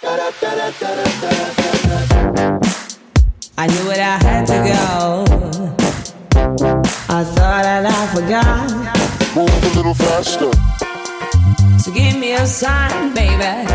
I knew it, I had to go. I thought that I forgot. Move a little faster. So give me a sign, baby.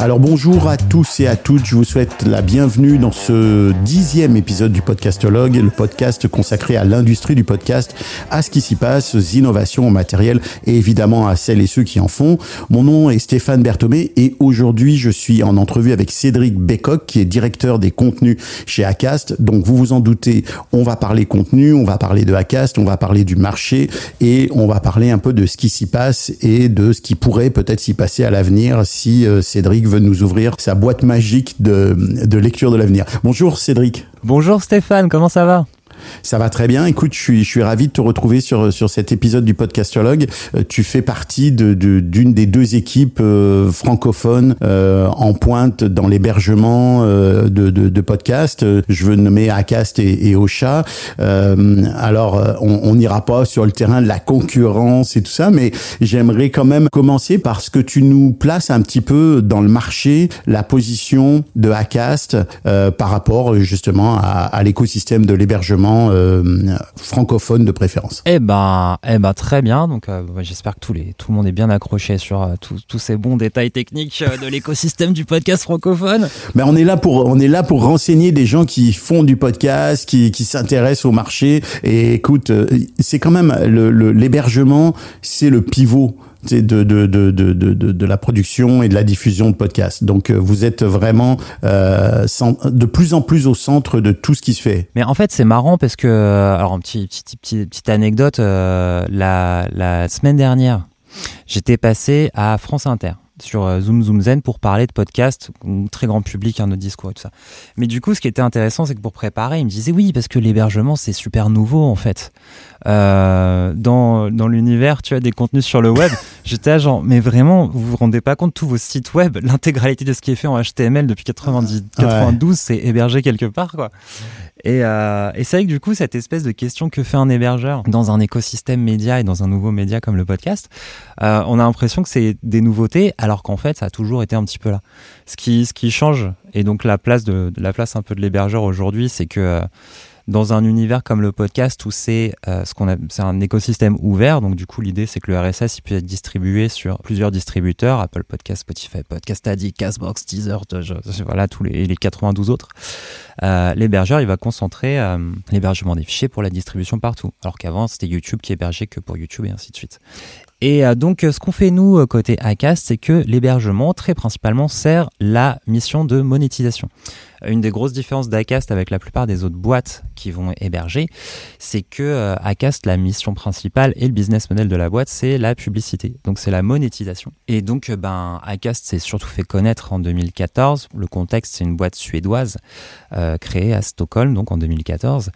Alors bonjour à tous et à toutes, je vous souhaite la bienvenue dans ce dixième épisode du Podcastologue, le podcast consacré à l'industrie du podcast, à ce qui s'y passe, aux innovations au matériel et évidemment à celles et ceux qui en font. Mon nom est Stéphane Berthomé et aujourd'hui je suis en entrevue avec Cédric Bécoq qui est directeur des contenus chez Acast. Donc vous vous en doutez, on va parler contenu, on va parler de Acast, on va parler du marché et on va parler un peu de ce qui s'y passe et de ce qui pourrait peut-être s'y passer à l'avenir si euh, Cédric veut nous ouvrir sa boîte magique de, de lecture de l'avenir. Bonjour Cédric. Bonjour Stéphane, comment ça va? Ça va très bien. Écoute, je suis, je suis ravi de te retrouver sur, sur cet épisode du Podcastologue. Euh, tu fais partie d'une des deux équipes euh, francophones euh, en pointe dans l'hébergement de, de, de podcasts. Je veux nommer Acast et, et Ocha. alors, on n'ira pas sur le terrain de la concurrence et tout ça, mais j'aimerais quand même commencer par ce que tu nous places un petit peu dans le marché, la position de Acast par rapport justement à, à l'écosystème de l'hébergement euh, francophone de préférence. Eh ben, eh ben très bien. Donc, euh, j'espère que tous les, tout le monde est bien accroché sur euh, tous ces bons détails techniques de l'écosystème du podcast francophone. Mais on est là pour, on est là pour renseigner des gens qui font du podcast, qui, qui s'intéressent au marché. Et écoute, c'est quand même l'hébergement, c'est le pivot de, de, de, de, la production et de la diffusion de podcasts. Donc euh, vous êtes vraiment euh, de plus en plus au centre de tout ce qui se fait. Mais en fait c'est marrant parce que, alors une petite, anecdote, euh, la, la semaine dernière, j'étais passé à France Inter sur euh, Zoom Zoom Zen pour parler de podcast, très grand public, un autre discours et tout ça. Mais du coup, ce qui était intéressant, c'est que pour préparer, il me disait oui, parce que l'hébergement, c'est super nouveau en fait. Euh, dans dans l'univers, tu as des contenus sur le web. J'étais à genre, mais vraiment, vous vous rendez pas compte, tous vos sites web, l'intégralité de ce qui est fait en HTML depuis 90, 92, c'est hébergé quelque part, quoi. Et, euh, et c'est vrai que du coup, cette espèce de question que fait un hébergeur dans un écosystème média et dans un nouveau média comme le podcast, euh, on a l'impression que c'est des nouveautés, alors qu'en fait, ça a toujours été un petit peu là. Ce qui, ce qui change, et donc la place de, la place un peu de l'hébergeur aujourd'hui, c'est que euh, dans un univers comme le podcast où c'est euh, ce qu'on a, c'est un écosystème ouvert. Donc du coup, l'idée c'est que le RSS peut être distribué sur plusieurs distributeurs, Apple Podcast, Spotify, Podcast Addict, Castbox, Teaser, voilà tous les, les 92 autres. Euh, l'hébergeur il va concentrer euh, l'hébergement des fichiers pour la distribution partout, alors qu'avant c'était YouTube qui hébergeait que pour YouTube et ainsi de suite. Et euh, donc, ce qu'on fait nous côté Acast, c'est que l'hébergement, très principalement, sert la mission de monétisation. Une des grosses différences d'Acast avec la plupart des autres boîtes qui vont héberger, c'est que euh, Acast, la mission principale et le business model de la boîte, c'est la publicité. Donc c'est la monétisation. Et donc, euh, ben, Acast s'est surtout fait connaître en 2014. Le contexte, c'est une boîte suédoise euh, créée à Stockholm, donc en 2014,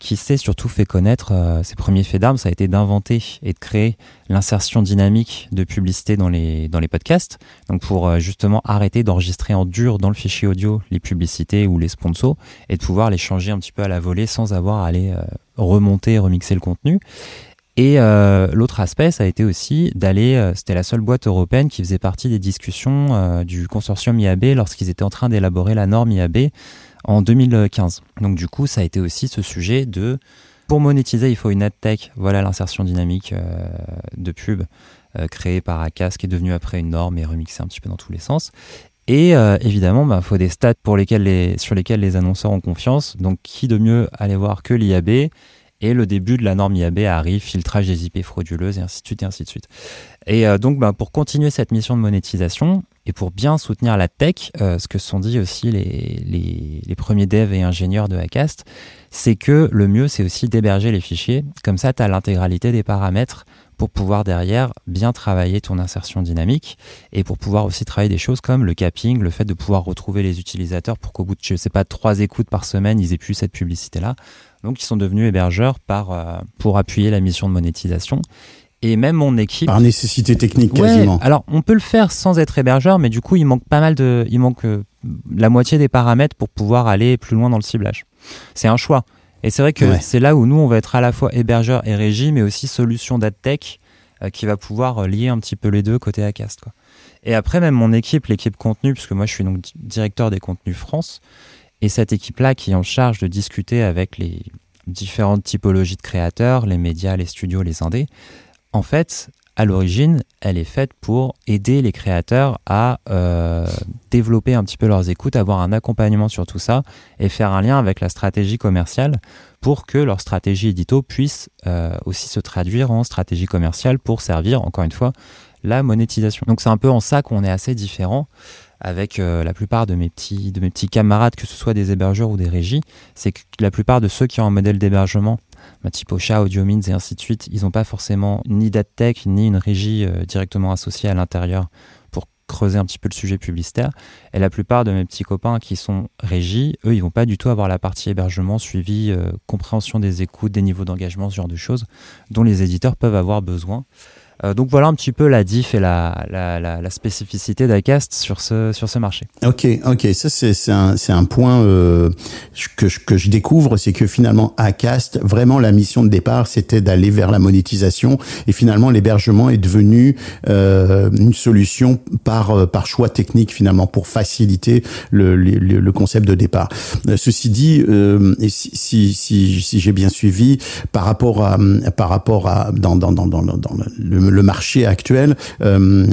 qui s'est surtout fait connaître. ses premiers faits d'armes, ça a été d'inventer et de créer l'insertion dynamique de publicité dans les, dans les podcasts. Donc pour justement arrêter d'enregistrer en dur dans le fichier audio les publicités ou les sponsors et de pouvoir les changer un petit peu à la volée sans avoir à aller euh, remonter remixer le contenu. Et euh, l'autre aspect, ça a été aussi d'aller, euh, c'était la seule boîte européenne qui faisait partie des discussions du consortium IAB lorsqu'ils étaient en train d'élaborer la norme IAB en 2015. Donc du coup, ça a été aussi ce sujet de, pour monétiser, il faut une ad tech, voilà l'insertion dynamique de pub créée par Acas, qui est devenue après une norme et remixée un petit peu dans tous les sens. Et euh, évidemment, il bah, faut des stats pour sur lesquels les annonceurs ont confiance. Donc, qui de mieux aller voir que l'IAB Et le début de la norme IAB arrive, filtrage des IP frauduleuses, et ainsi de suite, et ainsi de suite. Et euh, donc, bah, pour continuer cette mission de monétisation, et pour bien soutenir la tech, euh, ce que sont dit aussi les, les, premiers devs et ingénieurs de Acast, c'est que le mieux, c'est aussi d'héberger les fichiers. Comme ça, tu as l'intégralité des paramètres pour pouvoir derrière bien travailler ton insertion dynamique et pour pouvoir aussi travailler des choses comme le capping, le fait de pouvoir retrouver les utilisateurs pour qu'au bout de, je sais pas, trois écoutes par semaine, ils aient plus cette publicité-là. Donc, ils sont devenus hébergeurs par, euh, pour appuyer la mission de monétisation. Et même mon équipe. Par nécessité technique, quasiment. alors, on peut le faire sans être hébergeur, mais du coup, il manque pas mal de. Il manque euh, la moitié des paramètres pour pouvoir aller plus loin dans le ciblage. C'est un choix. Et c'est vrai que c'est là où nous, on va être à la fois hébergeur et régie, mais aussi solution d'adtech euh, qui va pouvoir euh, lier un petit peu les deux côté Acast. Quoi. Et après, même mon équipe, l'équipe contenu, puisque moi je suis donc di- directeur des contenus France, et cette équipe-là qui est en charge de discuter avec les différentes typologies de créateurs, les médias, les studios, les indés, en fait, à l'origine, elle est faite pour aider les créateurs à euh, développer un petit peu leurs écoutes, avoir un accompagnement sur tout ça et faire un lien avec la stratégie commerciale pour que leur stratégie édito puisse euh, aussi se traduire en stratégie commerciale pour servir, encore une fois, la monétisation. Donc c'est un peu en ça qu'on est assez différent avec euh, la plupart de mes, petits, de mes petits camarades, que ce soit des hébergeurs ou des régies, c'est que la plupart de ceux qui ont un modèle d'hébergement, bah, type Ocha, AudioMins et ainsi de suite, ils n'ont pas forcément ni d'adtech ni une régie euh, directement associée à l'intérieur pour creuser un petit peu le sujet publicitaire. Et la plupart de mes petits copains qui sont régis, eux, ils vont pas du tout avoir la partie hébergement, suivi, euh, compréhension des écoutes, des niveaux d'engagement, ce genre de choses, dont les éditeurs peuvent avoir besoin. Euh, donc voilà un petit peu la diff et la, la, la, la spécificité d'Acast sur ce, sur ce marché. Ok, ok, ça c'est un un point euh, que je, que je découvre, c'est que finalement Acast, vraiment la mission de départ, c'était d'aller vers la monétisation et finalement l'hébergement est devenu euh, une solution par euh, par choix technique finalement pour faciliter le le, le concept de départ. Euh, ceci dit, si si si, si j'ai bien suivi par rapport à par rapport à dans dans dans dans, dans le, le marché actuel, euh,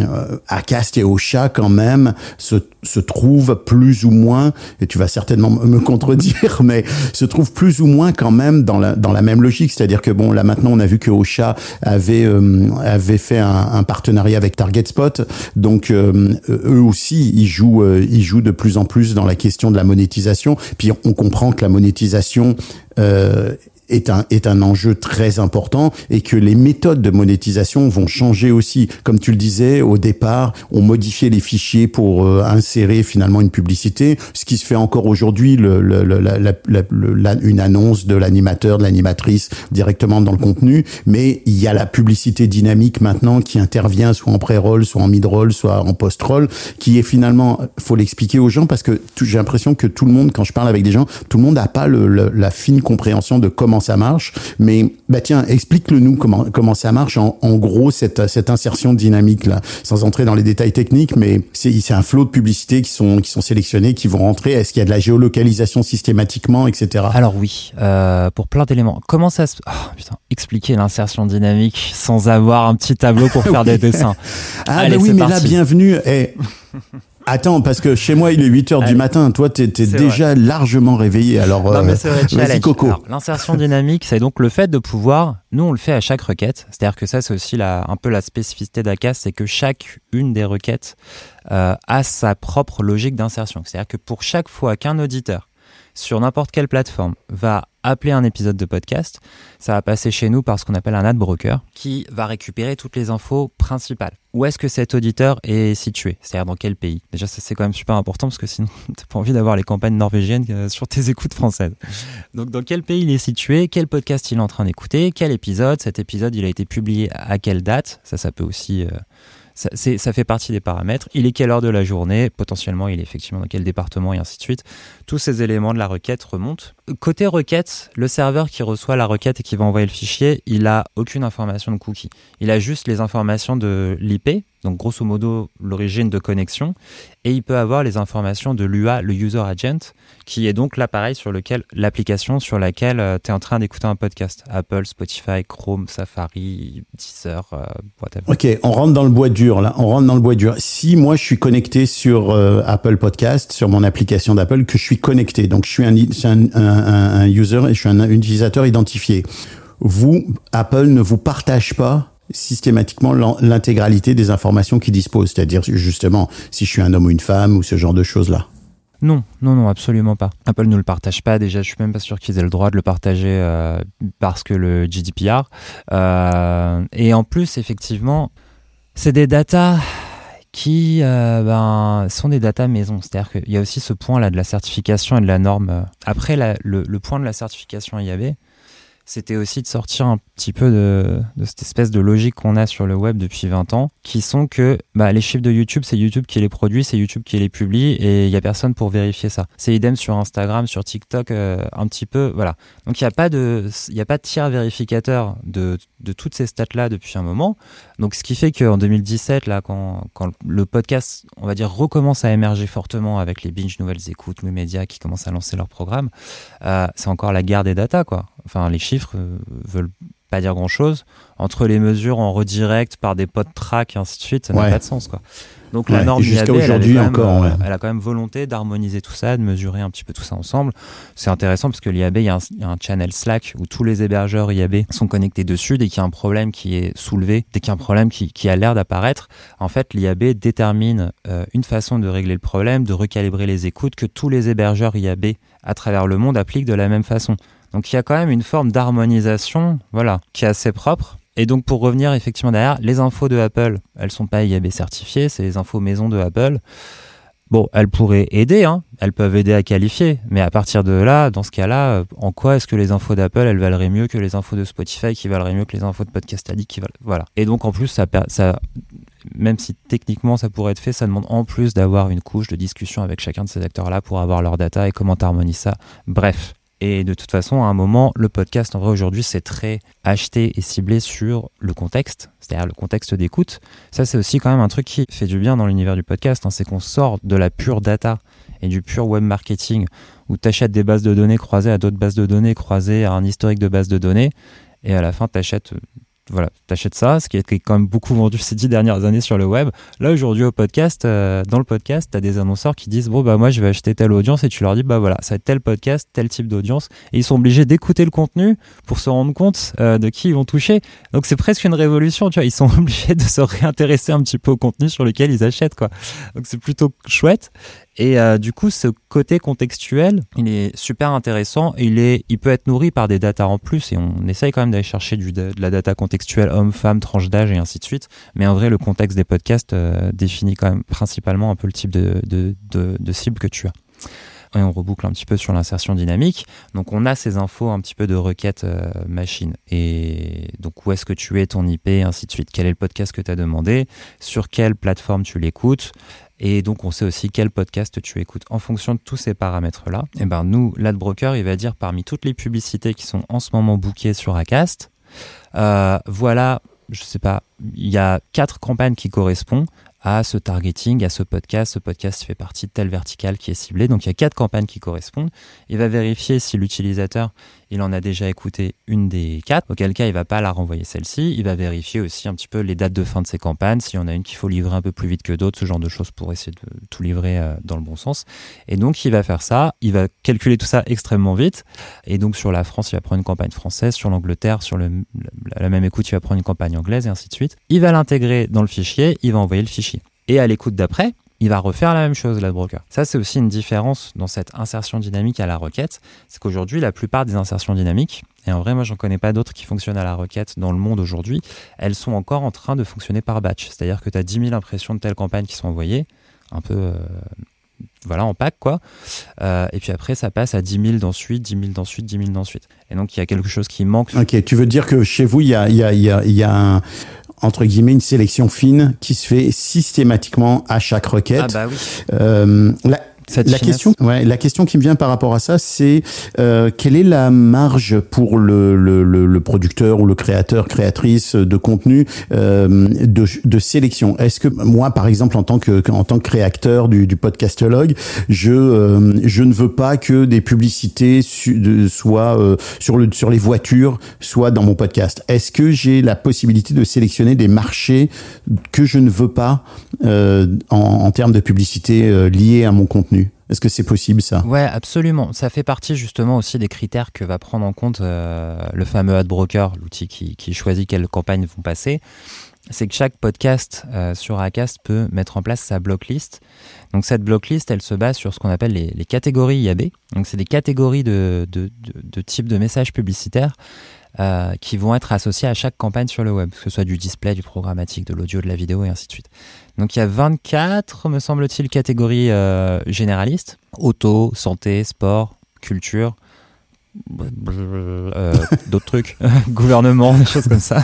Acast et Ocha quand même se se trouvent plus ou moins, et tu vas certainement me contredire, mais se trouvent plus ou moins quand même dans la, dans la même logique. C'est-à-dire que bon, là maintenant, on a vu que Ocha avait, euh, avait fait un, partenariat avec Target Spot. Donc, euh, eux aussi, ils jouent, ils jouent de plus en plus dans la question de la monétisation. Puis on comprend que la monétisation est un, est un enjeu très important et que les méthodes de monétisation vont changer aussi. Comme tu le disais, au départ, on modifiait les fichiers pour euh, insérer finalement une publicité, ce qui se fait encore aujourd'hui, le, le, la, la, une annonce de l'animateur, de l'animatrice directement dans le contenu, mais il y a la publicité dynamique maintenant qui intervient soit en pré-roll, soit en mid-roll, soit en post-roll, qui est finalement, faut l'expliquer aux gens parce que j'ai l'impression que tout le monde, quand je parle avec des gens, tout le monde n'a pas le, la fine compréhension de comment ça marche. Mais bah tiens, explique-le nous comment comment ça marche en, en, gros cette cette insertion dynamique là, sans entrer dans les détails techniques, mais c'est c'est un flot de publicités qui sont qui sont sélectionnés, qui vont rentrer. Est-ce qu'il y a de la géolocalisation systématiquement, etc. Alors oui, euh, pour plein d'éléments. Comment ça se oh, putain, expliquer l'insertion dynamique sans avoir un petit tableau pour faire oui. des dessins. Ah Allez, bah oui, mais parti. là bienvenue. Eh, Attends, parce que chez moi, il est 8 heures Allez. du matin. Toi, t'es es déjà vrai. largement réveillé. Alors, non, mais vrai, vas-y, Coco. L'insertion dynamique, c'est donc le fait de pouvoir, nous, on le fait à chaque requête. C'est-à-dire que ça, c'est aussi la, un peu la spécificité d'ACAS, c'est que chaque une des requêtes euh, a sa propre logique d'insertion. C'est-à-dire que pour chaque fois qu'un auditeur sur n'importe quelle plateforme. Va appeler un épisode de podcast, ça va passer chez nous par ce qu'on appelle un ad broker qui va récupérer toutes les infos principales. Où est-ce que cet auditeur est situé? C'est-à-dire dans quel pays? Déjà, ça c'est quand même super important parce que sinon, t'as pas envie d'avoir les campagnes norvégiennes euh, sur tes écoutes françaises. Donc, dans quel pays il est situé? Quel podcast il est en train d'écouter? Quel épisode? Cet épisode, il a été publié à quelle date? Ça, ça peut aussi... Euh, ça, fait partie des paramètres. Il est quelle heure de la journée? Potentiellement, il est effectivement dans quel département et ainsi de suite. Tous ces éléments de la requête remontent. Côté requête, le serveur qui reçoit la requête et qui va envoyer le fichier, il a aucune information de cookie. Il a juste les informations de l'IP, donc grosso modo l'origine de connexion, et il peut avoir les informations de l'UA, le User Agent, qui est donc l'appareil sur lequel, l'application sur laquelle euh, tu es en train d'écouter un podcast. Apple, Spotify, Chrome, Safari, Deezer, euh, whatever. Ok, on rentre dans le bois dur là, on rentre dans le bois dur. Si moi je suis connecté sur euh, Apple Podcast, sur mon application d'Apple, que je suis connecté, donc je suis un, un, user et je suis un utilisateur identifié. Vous, Apple ne vous partage pas systématiquement l'intégralité des informations qu'il dispose, c'est-à-dire justement si je suis un homme ou une femme ou ce genre de choses-là. Non, non, non, absolument pas. Apple ne le partage pas. Déjà, je suis même pas sûr qu'ils aient le droit de le partager euh, parce que le GDPR. Euh, et en plus, effectivement, c'est des datas qui euh, ben, sont des datas maison. C'est-à-dire qu'il y a aussi ce point-là de la certification et de la norme. Après, le, point de la certification IAB, c'était aussi de sortir un petit peu de, cette espèce de logique qu'on a sur le web depuis 20 ans, qui sont que bah, les chiffres de YouTube, c'est YouTube qui les produit, c'est YouTube qui les publie, et il n'y a personne pour vérifier ça. C'est idem sur Instagram, sur TikTok, euh, un petit peu, voilà. Donc il n'y a pas de, a pas de tiers vérificateur de, de toutes ces stats-là depuis un moment. Donc ce qui fait qu'en 2017, là, quand, quand le podcast, on va dire, recommence à émerger fortement avec les binge nouvelles écoutes, les médias qui commencent à lancer leur programme, euh, c'est encore la guerre des data, quoi. Enfin, les chiffres euh, veulent pas dire grand chose. Entre les mesures en redirect par des pods track et ainsi de suite, ça n'a pas de sens, quoi. Donc la norme jusqu'à aujourd'hui même, encore, euh, ouais. elle a quand même volonté d'harmoniser tout ça, de mesurer un petit peu tout ça ensemble. C'est intéressant parce que l'IAB, il y, a un- il y a un channel Slack où tous les hébergeurs IAB sont connectés dessus. Dès qu'il y a un problème qui est soulevé, dès qu'il y a un problème qui, qui a l'air d'apparaître, en fait, l'IAB détermine euh, une façon de régler le problème, de recalibrer les écoutes que tous les hébergeurs IAB à travers le monde appliquent de la même façon. Donc il y a quand même une forme d'harmonisation, voilà, qui est assez propre. Et donc pour revenir effectivement derrière, les infos de Apple, elles sont pas IAB certifiées, c'est les infos maison de Apple. Bon, elles pourraient aider, hein, elles peuvent aider à qualifier, mais à partir de là, dans ce cas-là, euh, en quoi est-ce que les infos d'Apple, elles valeraient mieux que les infos de Spotify, qui valeraient mieux que les infos de Podcast Addict, qui valent, voilà. Et donc en plus, ça, ça, même si techniquement ça pourrait être fait, ça demande en plus d'avoir une couche de discussion avec chacun de ces acteurs-là pour avoir leur data et comment t'harmonises ça. Bref. Et de toute façon, à un moment, le podcast, en vrai, aujourd'hui, c'est très acheté et ciblé sur le contexte, c'est-à-dire le contexte d'écoute. Ça, c'est aussi quand même un truc qui fait du bien dans l'univers du podcast, hein, c'est qu'on sort de la pure data et du pur web marketing où tu achètes des bases de données croisées à d'autres bases de données, croisées à un historique de bases de données, et à la fin, tu achètes. Voilà, t'achètes ça, ce qui est quand même beaucoup vendu ces dix dernières années sur le web. Là, aujourd'hui, au podcast, euh, dans le podcast, tu as des annonceurs qui disent Bon, bah, moi, je vais acheter telle audience, et tu leur dis Bah, voilà, ça va être tel podcast, tel type d'audience. Et ils sont obligés d'écouter le contenu pour se rendre compte euh, de qui ils vont toucher. Donc, c'est presque une révolution, tu vois. Ils sont obligés de se réintéresser un petit peu au contenu sur lequel ils achètent, quoi. Donc, c'est plutôt chouette. Et euh, du coup, ce côté contextuel, il est super intéressant. Il, est, il peut être nourri par des datas en plus, et on essaye quand même d'aller chercher du, de la data contextuelle homme, femme, tranche d'âge et ainsi de suite. Mais en vrai, le contexte des podcasts euh, définit quand même principalement un peu le type de, de, de, de cible que tu as. Et on reboucle un petit peu sur l'insertion dynamique. Donc on a ces infos un petit peu de requête euh, machine. Et donc où est-ce que tu es, ton IP, ainsi de suite. Quel est le podcast que tu as demandé? Sur quelle plateforme tu l'écoutes? Et donc, on sait aussi quel podcast tu écoutes. En fonction de tous ces paramètres-là, et ben nous, l'adbroker, il va dire parmi toutes les publicités qui sont en ce moment bookées sur Acast, euh, voilà, je sais pas, il y a quatre campagnes qui correspondent à ce targeting, à ce podcast. Ce podcast fait partie de telle verticale qui est ciblée. Donc il y a quatre campagnes qui correspondent. Il va vérifier si l'utilisateur il en a déjà écouté une des quatre, auquel cas il va pas la renvoyer celle-ci. Il va vérifier aussi un petit peu les dates de fin de ces campagnes, s'il y en a une qu'il faut livrer un peu plus vite que d'autres, ce genre de choses pour essayer de tout livrer euh, dans le bon sens. Et donc il va faire ça, il va calculer tout ça extrêmement vite. Et donc sur la France, il va prendre une campagne française, sur l'Angleterre, sur la même écoute, il va prendre une campagne anglaise et ainsi de suite. Il va l'intégrer dans le fichier, il va envoyer le fichier. Et à l'écoute d'après, il va refaire la même chose, l'adbroker. Ça, c'est aussi une différence dans cette insertion dynamique à la requête. C'est qu'aujourd'hui, la plupart des insertions dynamiques, et en vrai, moi, j'en connais pas d'autres qui fonctionnent à la requête dans le monde aujourd'hui, elles sont encore en train de fonctionner par batch. C'est-à-dire que tu as 10 000 impressions de telle campagne qui sont envoyées, un peu. Euh, voilà, en pack, quoi. Euh, et puis après, ça passe à 10 000 d'ensuite, 10 000 d'ensuite, 10 000 d'ensuite. Et donc, il y a quelque chose qui manque. Ok, tu veux dire que chez vous, il y a un, entre guillemets, une sélection fine qui se fait systématiquement à chaque requête. Ah bah oui. Euh, la, Cette la finesse. question, ouais, la question qui me vient par rapport à ça, c'est euh, quelle est la marge pour le, le, le, le producteur ou le créateur, créatrice de contenu euh, de, de sélection? Est-ce que moi, par exemple, en tant que en tant que créateur du, du podcastologue, je euh, je ne veux pas que des publicités su, de, soient euh, sur le sur les voitures soient dans mon podcast. Est-ce que j'ai la possibilité de sélectionner des marchés que je ne veux pas euh, en, en termes de publicité euh, liés à mon contenu? Est-ce que c'est possible ça? Ouais, absolument. Ça fait partie justement aussi des critères que va prendre en compte euh, le fameux Adbroker, l'outil qui, choisit quelles campagnes vont passer. C'est que chaque podcast euh, sur Acast peut mettre en place sa blocklist. Donc cette blocklist, elle se base sur ce qu'on appelle les, catégories IAB. Donc c'est des catégories de, de, de, de type de messages publicitaires euh, qui vont être associés à chaque campagne sur le web, que ce soit du display, du programmatique, de l'audio, de la vidéo et ainsi de suite. Donc il y a 24, me semble-t-il, catégories euh, généralistes auto, santé, sport, culture, euh, d'autres trucs, gouvernement, des choses comme ça.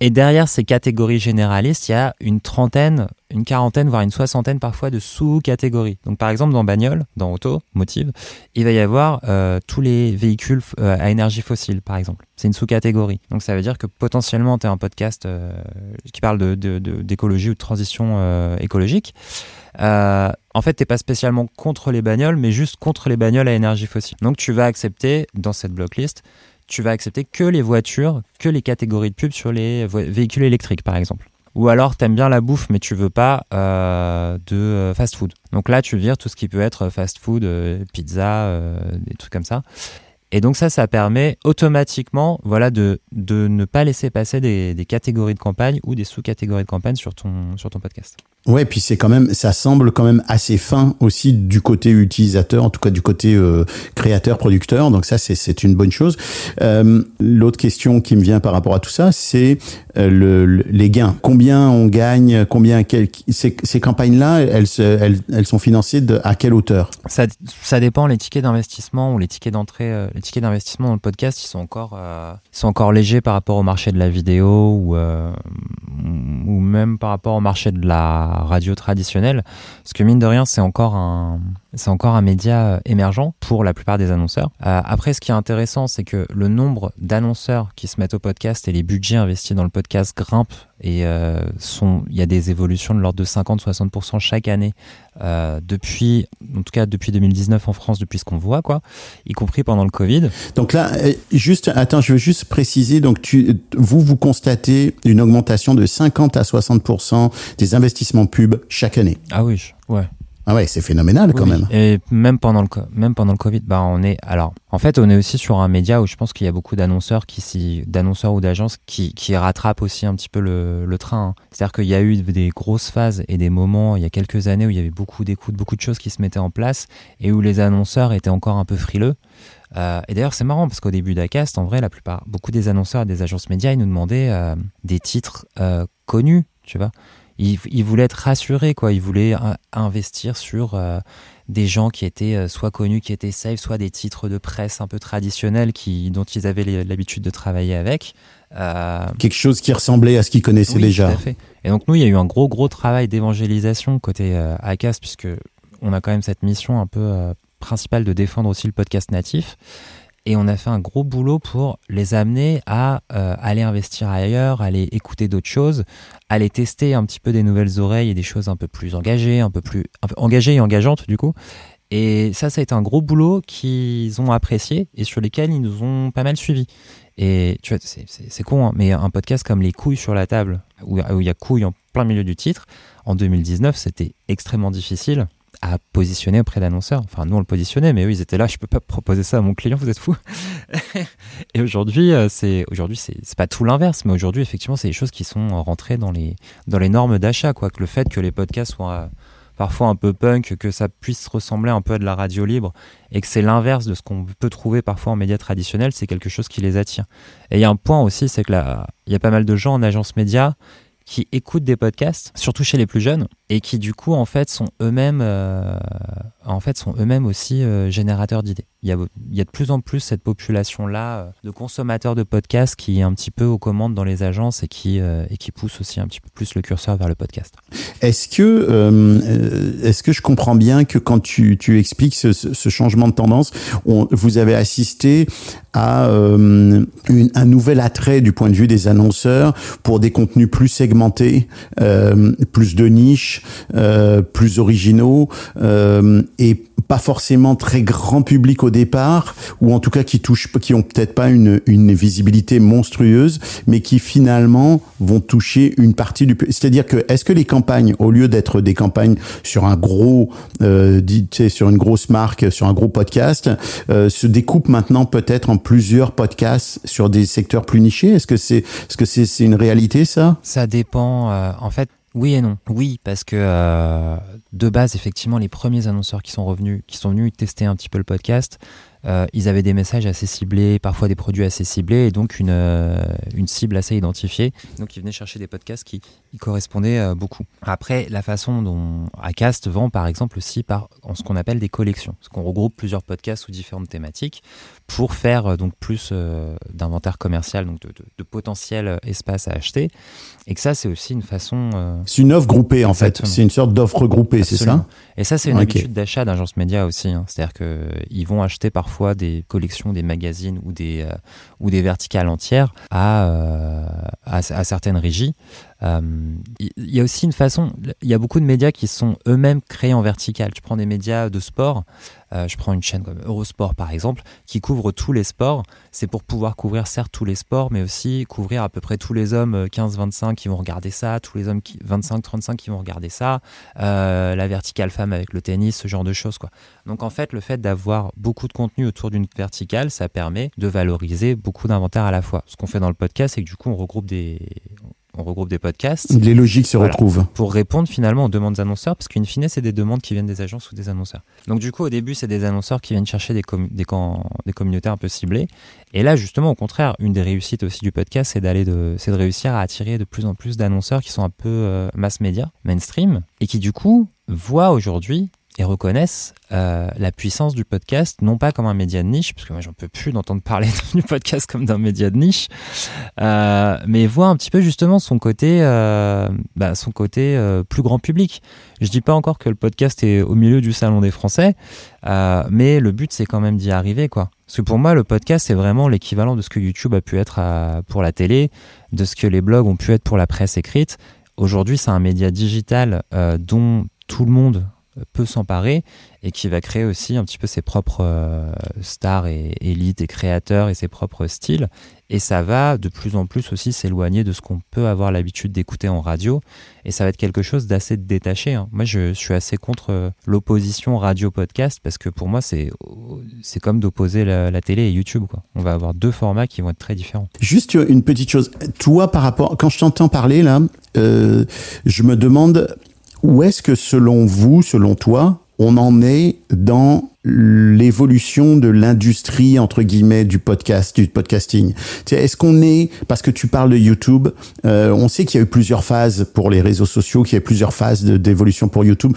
Et derrière ces catégories généralistes, il y a une trentaine, une quarantaine, voire une soixantaine parfois de sous-catégories. Donc par exemple dans bagnole, dans auto, motive, il va y avoir euh, tous les véhicules euh, à énergie fossile par exemple. C'est une sous-catégorie. Donc ça veut dire que potentiellement tu as un podcast euh, qui parle d'écologie ou de transition écologique. En fait, t'es pas spécialement contre les bagnoles, mais juste contre les bagnoles à énergie fossile. Donc tu vas accepter dans cette blocklist tu vas accepter que les voitures, que les catégories de pub sur les véhicules électriques, par exemple. Ou alors, t'aimes bien la bouffe, mais tu veux pas euh, de euh, fast-food. Donc là, tu vires tout ce qui peut être fast-food, euh, pizza, euh, des trucs comme ça. Et donc ça, ça permet automatiquement, voilà, de, de ne pas laisser passer des, des catégories de campagne ou des sous-catégories de campagne sur ton, sur ton podcast. Ouais, puis c'est quand même, ça semble quand même assez fin aussi du côté utilisateur, en tout cas du côté euh, créateur, producteur. Donc ça, c'est une bonne chose. Euh, L'autre question qui me vient par rapport à tout ça, c'est euh, le, le- les gains. Combien on gagne Combien ces, campagnes-là, elles, sont financées à quelle hauteur? Ça, dépend. Les tickets d'investissement ou les tickets d'entrée, les tickets d'investissement dans le podcast, ils sont encore, ils sont encore légers par rapport au marché de la vidéo ou même par rapport au marché de la radio traditionnelle. Parce que mine de rien, c'est encore un, c'est encore un média euh, émergent pour la plupart des annonceurs. Euh, après, ce qui est intéressant, c'est que le nombre d'annonceurs qui se mettent au podcast et les budgets investis dans le podcast grimpent et euh, sont, il y a des évolutions de l'ordre de 50-60% chaque année euh, depuis, en tout cas depuis 2019 en France, depuis ce qu'on voit, quoi, y compris pendant le Covid. Donc là, juste, attends, je veux juste préciser. Donc, tu, vous, vous constatez une augmentation de 50 à 60 des investissements pub chaque année. Ah oui, ouais. Ah ouais, c'est phénoménal quand Oui, même. Et même pendant le même pendant le Covid, bah on est alors en fait on est aussi sur un média où je pense qu'il y a beaucoup d'annonceurs qui d'annonceurs ou d'agences qui, qui rattrapent aussi un petit peu le, le train. hein. C'est-à-dire qu'il y a eu des grosses phases et des moments il y a quelques années où il y avait beaucoup d'écoutes, beaucoup de choses qui se mettaient en place et où les annonceurs étaient encore un peu frileux. Euh, et d'ailleurs, c'est marrant parce qu'au début d'Acast, en vrai, la plupart, beaucoup des annonceurs et des agences médias, ils nous demandaient euh, des titres euh, connus, tu vois. Ils voulaient être rassurés, quoi. Ils voulaient euh, investir sur euh, des gens qui étaient euh, soit connus, qui étaient safe, soit des titres de presse un peu traditionnels qui, dont ils avaient l'habitude de travailler avec. Euh, Quelque chose qui ressemblait à ce qu'ils connaissaient oui, déjà. tout à fait. Et donc nous, il y a eu un gros gros travail d'évangélisation côté euh, ACAS puisque on a quand même cette mission un peu principale de défendre aussi le podcast natif. Et on a fait un gros boulot pour les amener à euh, aller investir ailleurs, aller écouter d'autres choses, aller tester un petit peu des nouvelles oreilles et des choses un peu plus engagées, un peu plus engagées et engageantes du coup. Et ça, ça a été un gros boulot qu'ils ont apprécié et sur lesquels ils nous ont pas mal suivis. Et tu vois, c'est- con, hein, mais un podcast comme Les couilles sur la table, où il y a couilles en plein milieu du titre, en 2019, c'était extrêmement difficile à positionner auprès d'annonceurs. Enfin, nous, on le positionnait, mais eux, ils étaient là, je peux pas proposer ça à mon client, vous êtes fous. et aujourd'hui, euh, c'est aujourd'hui c'est pas tout l'inverse, mais aujourd'hui, effectivement, c'est des choses qui sont rentrées dans les, dans les normes d'achat, quoi. Que le fait que les podcasts soient euh, parfois un peu punk, que ça puisse ressembler un peu à de la radio libre, et que c'est l'inverse de ce qu'on peut trouver parfois en médias traditionnels, c'est quelque chose qui les attire. Et il y a un point aussi, c'est que là, il y a pas mal de gens en agence média qui écoutent des podcasts, surtout chez les plus jeunes, et qui du coup en fait sont eux-mêmes, euh, en fait sont eux-mêmes aussi euh, générateurs d'idées. Il y, a, il y a de plus en plus cette population-là euh, de consommateurs de podcasts qui est un petit peu aux commandes dans les agences et qui et qui pousse aussi un petit peu plus le curseur vers le podcast. Est-ce que, est-ce que je comprends bien que quand tu, tu expliques ce, changement de tendance, vous avez assisté à une- un nouvel attrait du point de vue des annonceurs pour des contenus plus segmentés, plus de niche, euh, plus originaux euh, et pas forcément très grand public au départ, ou en tout cas qui touchent, qui ont peut-être pas une, visibilité monstrueuse, mais qui finalement vont toucher une partie du. C'est-à-dire que est-ce que les campagnes, au lieu d'être des campagnes sur un gros, euh, sur une grosse marque, sur un gros podcast, euh, se découpent maintenant peut-être en plusieurs podcasts sur des secteurs plus nichés? Est-ce que c'est, est-ce que c'est, une réalité ça? Ça dépend. en fait, oui et non. Oui, parce que euh, de base, effectivement, les premiers annonceurs qui sont revenus, qui sont venus tester un petit peu le podcast, euh, ils avaient des messages assez ciblés, parfois des produits assez ciblés, et donc une, euh, une cible assez identifiée. Donc ils venaient chercher des podcasts qui y correspondaient euh, beaucoup. Après, la façon dont Acast vend, par exemple, aussi par en ce qu'on appelle des collections, parce qu'on regroupe plusieurs podcasts sous différentes thématiques pour faire euh, donc plus euh, d'inventaire commercial, donc de, de, de potentiel espace à acheter, et que ça c'est aussi une façon euh, C'est une offre groupée en fait. C'est une sorte d'offre groupée, c'est ça? Et ça, c'est une Ok. habitude d'achat d'agence média aussi. hein. C'est-à-dire qu'ils vont acheter parfois des collections, des magazines ou des, euh, ou des verticales entières à, à, à certaines régies. Euh, Il il y a aussi une façon, il y a beaucoup de médias qui sont eux-mêmes créés en vertical. Tu prends des médias de sport, euh, je prends une chaîne comme Eurosport par exemple, qui couvre tous les sports. C'est pour pouvoir couvrir certes tous les sports, mais aussi couvrir à peu près tous les hommes euh, 15-25 qui vont regarder ça, tous les hommes qui- 25-35 qui vont regarder ça, euh, la verticale femme avec le tennis, ce genre de choses. Quoi. Donc en fait, le fait d'avoir beaucoup de contenu autour d'une verticale, ça permet de valoriser beaucoup d'inventaire à la fois. Ce qu'on fait dans le podcast, c'est que du coup, on regroupe des, on regroupe des podcasts Les logiques se Voilà. retrouvent. pour répondre finalement aux demandes des annonceurs, parce qu'in fine, c'est des demandes qui viennent des agences ou des annonceurs. Donc du coup, au début, c'est des annonceurs qui viennent chercher des, des, communautés un peu ciblées. Et là, justement, au contraire, une des réussites aussi du podcast, c'est d'aller de, c'est de réussir à attirer de plus en plus d'annonceurs qui sont un peu euh, mass média, mainstream, et qui du coup voient aujourd'hui et reconnaissent euh, la puissance du podcast, non pas comme un média de niche, parce que moi j'en peux plus d'entendre parler du podcast comme d'un média de niche, euh, mais voit un petit peu justement son côté, euh, bah, son côté plus grand public. Je dis pas encore que le podcast est au milieu du salon des Français, mais le but c'est quand même d'y arriver, quoi. Parce que pour moi, le podcast c'est vraiment l'équivalent de ce que YouTube a pu être pour la télé, de ce que les blogs ont pu être pour la presse écrite. Aujourd'hui, c'est un média digital dont tout le monde peut s'emparer et qui va créer aussi un petit peu ses propres euh, stars et élites et créateurs et ses propres styles. Et ça va de plus en plus aussi s'éloigner de ce qu'on peut avoir l'habitude d'écouter en radio. Et ça va être quelque chose d'assez détaché. hein. Moi, je suis assez contre euh, l'opposition radio-podcast parce que pour moi, c'est c'est comme d'opposer la, télé et YouTube. Quoi. On va avoir deux formats qui vont être très différents. Juste une petite chose. Toi, par rapport, quand je t'entends parler là, euh, je me demande où est-ce que selon vous, selon toi, on en est dans l'évolution de l'industrie entre guillemets du podcast, du podcasting? Est-ce qu'on est parce que tu parles de YouTube, euh, on sait qu'il y a eu plusieurs phases pour les réseaux sociaux, qu'il y a eu plusieurs phases d'évolution pour YouTube.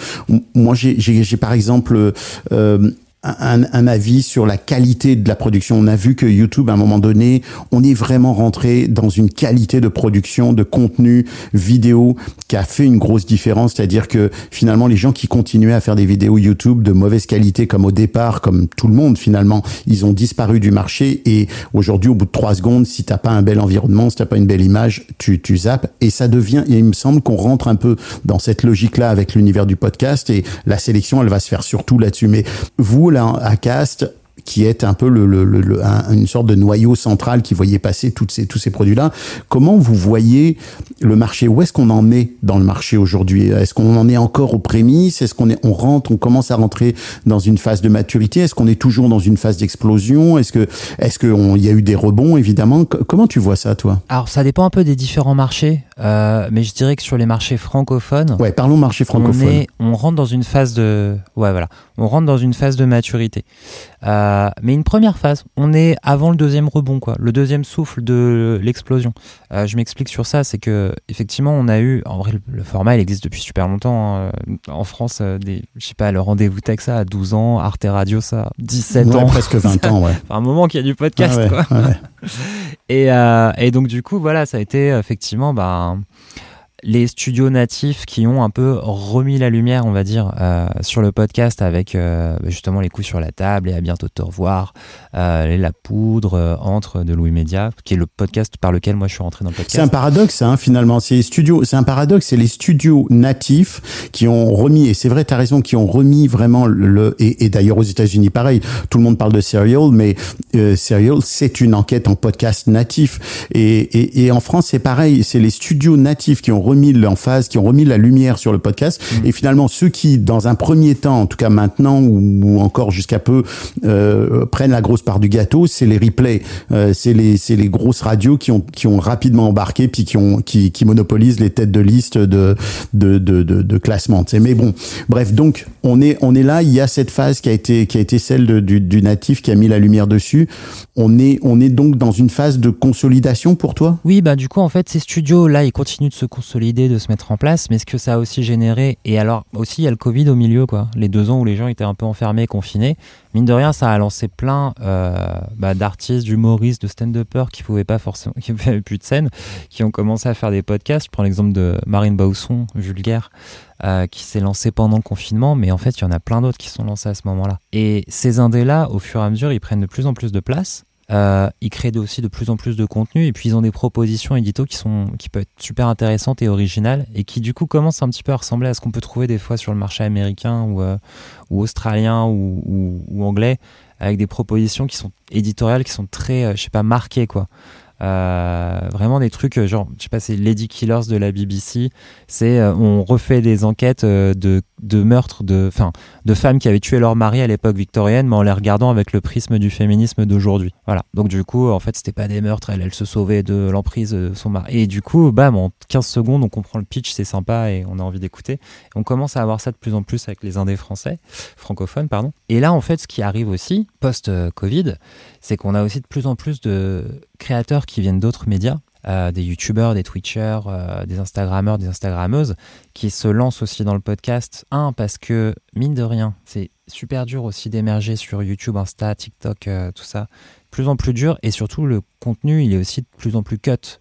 Moi, j'ai par exemple euh, un, un avis sur la qualité de la production. On a vu que YouTube, à un moment donné, on est vraiment rentré dans une qualité de production, de contenu vidéo qui a fait une grosse différence. C'est-à-dire que finalement, les gens qui continuaient à faire des vidéos YouTube de mauvaise qualité, comme au départ, comme tout le monde finalement, ils ont disparu du marché. Et aujourd'hui, au bout de trois secondes, si t'as pas un bel environnement, si t'as pas une belle image, tu, tu zappes. Et ça devient, et il me semble qu'on rentre un peu dans cette logique-là avec l'univers du podcast et la sélection, elle va se faire surtout là-dessus. Mais vous, là, à Cast, qui est un peu le, le, le- le- un- une sorte de noyau central qui voyait passer toutes ces, tous ces produits-là. Comment vous voyez le marché? Où est-ce qu'on en est dans le marché aujourd'hui? Est-ce qu'on en est encore aux prémices? Est-ce qu'on est, on rentre, on commence à rentrer dans une phase de maturité? Est-ce qu'on est toujours dans une phase d'explosion? Est-ce que, est-ce qu'il y a eu des rebonds évidemment? Co- Comment tu vois ça, toi? Alors, ça dépend un peu des différents marchés, euh, mais je dirais que sur les marchés francophones, Ouais, parlons marché francophone. On, est- on rentre dans une phase de, ouais, voilà, on rentre dans une phase de maturité. Euh, mais une première phase, on est avant le deuxième rebond, quoi, le deuxième souffle de l'explosion. Euh, je m'explique sur ça, c'est que effectivement, on a eu, en vrai, le, format, il existe depuis super longtemps hein. en France. euh, des, je sais pas, le rendez-vous tech ça à 12 ans, Arte Radio ça, 17 Ouais, ans. presque 20 ans, ouais. Enfin, un moment qu'il y a du podcast, Ah ouais, quoi. ouais. Et, euh, et donc du coup, voilà, ça a été effectivement ben, les studios natifs qui ont un peu remis la lumière, on va dire, euh, sur le podcast avec euh, justement les coups sur la table et à bientôt te revoir, euh, La Poudre, euh, Entre de Louis Média, qui est le podcast par lequel moi je suis rentré dans le C'est un podcast. paradoxe, hein, finalement. C'est les studios, c'est un paradoxe. C'est les studios natifs qui ont remis, et c'est vrai, t'as raison, qui ont remis vraiment le, et, et d'ailleurs aux États-Unis, pareil. Tout le monde parle de Serial, mais euh, Serial, c'est une enquête en podcast natif. Et, et, et en France, c'est pareil. C'est les studios natifs qui ont remis l'emphase, qui ont remis la lumière sur le podcast. Mm. Et finalement, ceux qui, dans un premier temps, en tout cas maintenant ou, ou encore jusqu'à peu, euh, prennent la grosse part du gâteau, c'est les replays, euh, c'est les c'est les grosses radios qui ont qui ont rapidement embarqué puis qui ont qui, qui monopolisent les têtes de liste de de de, de, de classement. tu sais. Mais bon, bref, donc on est on est là. Il y a cette phase qui a été qui a été celle de- du, du natif qui a mis la lumière dessus. On est on est donc dans une phase de consolidation pour toi? Oui, bah du coup, en fait, ces studios, là, ils continuent de se consolider, de se mettre en place, mais ce que ça a aussi généré, et alors aussi, il y a le Covid au milieu, quoi. Les deux ans où les gens étaient un peu enfermés, confinés. Mine de rien, ça a lancé plein euh, bah, d'artistes, d'humoristes, de stand-uppers qui pouvaient pas forcément, qui n'avaient plus de scène, qui ont commencé à faire des podcasts. Je prends l'exemple de Marine Bausson, vulgaire, euh, qui s'est lancée pendant le confinement, mais en fait, il y en a plein d'autres qui sont lancés à ce moment-là. Et ces indés-là, au fur et à mesure, ils prennent de plus en plus de place. Euh, ils créent aussi de plus en plus de contenu et puis ils ont des propositions édito qui sont peuvent être super intéressantes et originales et qui du coup commencent un petit peu à ressembler à ce qu'on peut trouver des fois sur le marché américain ou, euh, australien ou, anglais avec des propositions qui sont éditoriales qui sont très euh, je sais pas marquées quoi vraiment des trucs euh, genre je sais pas c'est Lady Killers de la BBC c'est euh, on refait des enquêtes euh, de, de meurtres de enfin de femmes qui avaient tué leur mari à l'époque victorienne, mais en les regardant avec le prisme du féminisme d'aujourd'hui. Voilà. Donc du coup, en fait, c'était pas des meurtres, elle, elle se sauvait de l'emprise de son mari. Et du coup, bam, en 15 secondes, on comprend le pitch, c'est sympa et on a envie d'écouter. On commence à avoir ça de plus en plus avec les indés français, francophones, pardon. Et là, en fait, ce qui arrive aussi, post-Covid, c'est qu'on a aussi de plus en plus de créateurs qui viennent d'autres médias. euh, des youtubeurs, des twitchers, euh, des instagrammeurs, des instagrammeuses qui se lancent aussi dans le podcast. Un, parce que, mine de rien, c'est super dur aussi d'émerger sur YouTube, Insta, TikTok, euh, tout ça. Plus en plus dur. Et surtout, le contenu, il est aussi de plus en plus cut.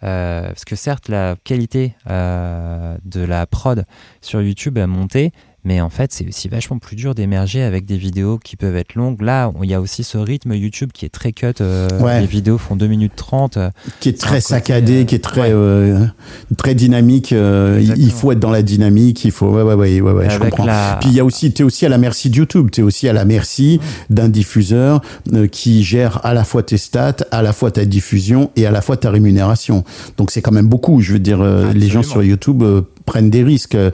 Parce que certes, la qualité de la prod sur YouTube a monté, mais en fait, c'est aussi vachement plus dur d'émerger avec des vidéos qui peuvent être longues. Là, il y a aussi ce rythme YouTube qui est très cut. euh, Ouais. Les vidéos font 2 minutes 30. euh, qui est très saccadé, euh, qui est très ouais. euh, très dynamique. il- faut être dans la dynamique. Il faut ouais ouais ouais ouais, ouais je comprends. la- Puis il y a aussi t'es aussi à la merci de YouTube. T'es aussi à la merci d'un diffuseur qui gère à la fois tes stats, à la fois ta diffusion et à la fois ta rémunération. Donc c'est quand même beaucoup. Je veux dire, euh, les gens Absolument. sur YouTube euh, prennent des risques. Euh,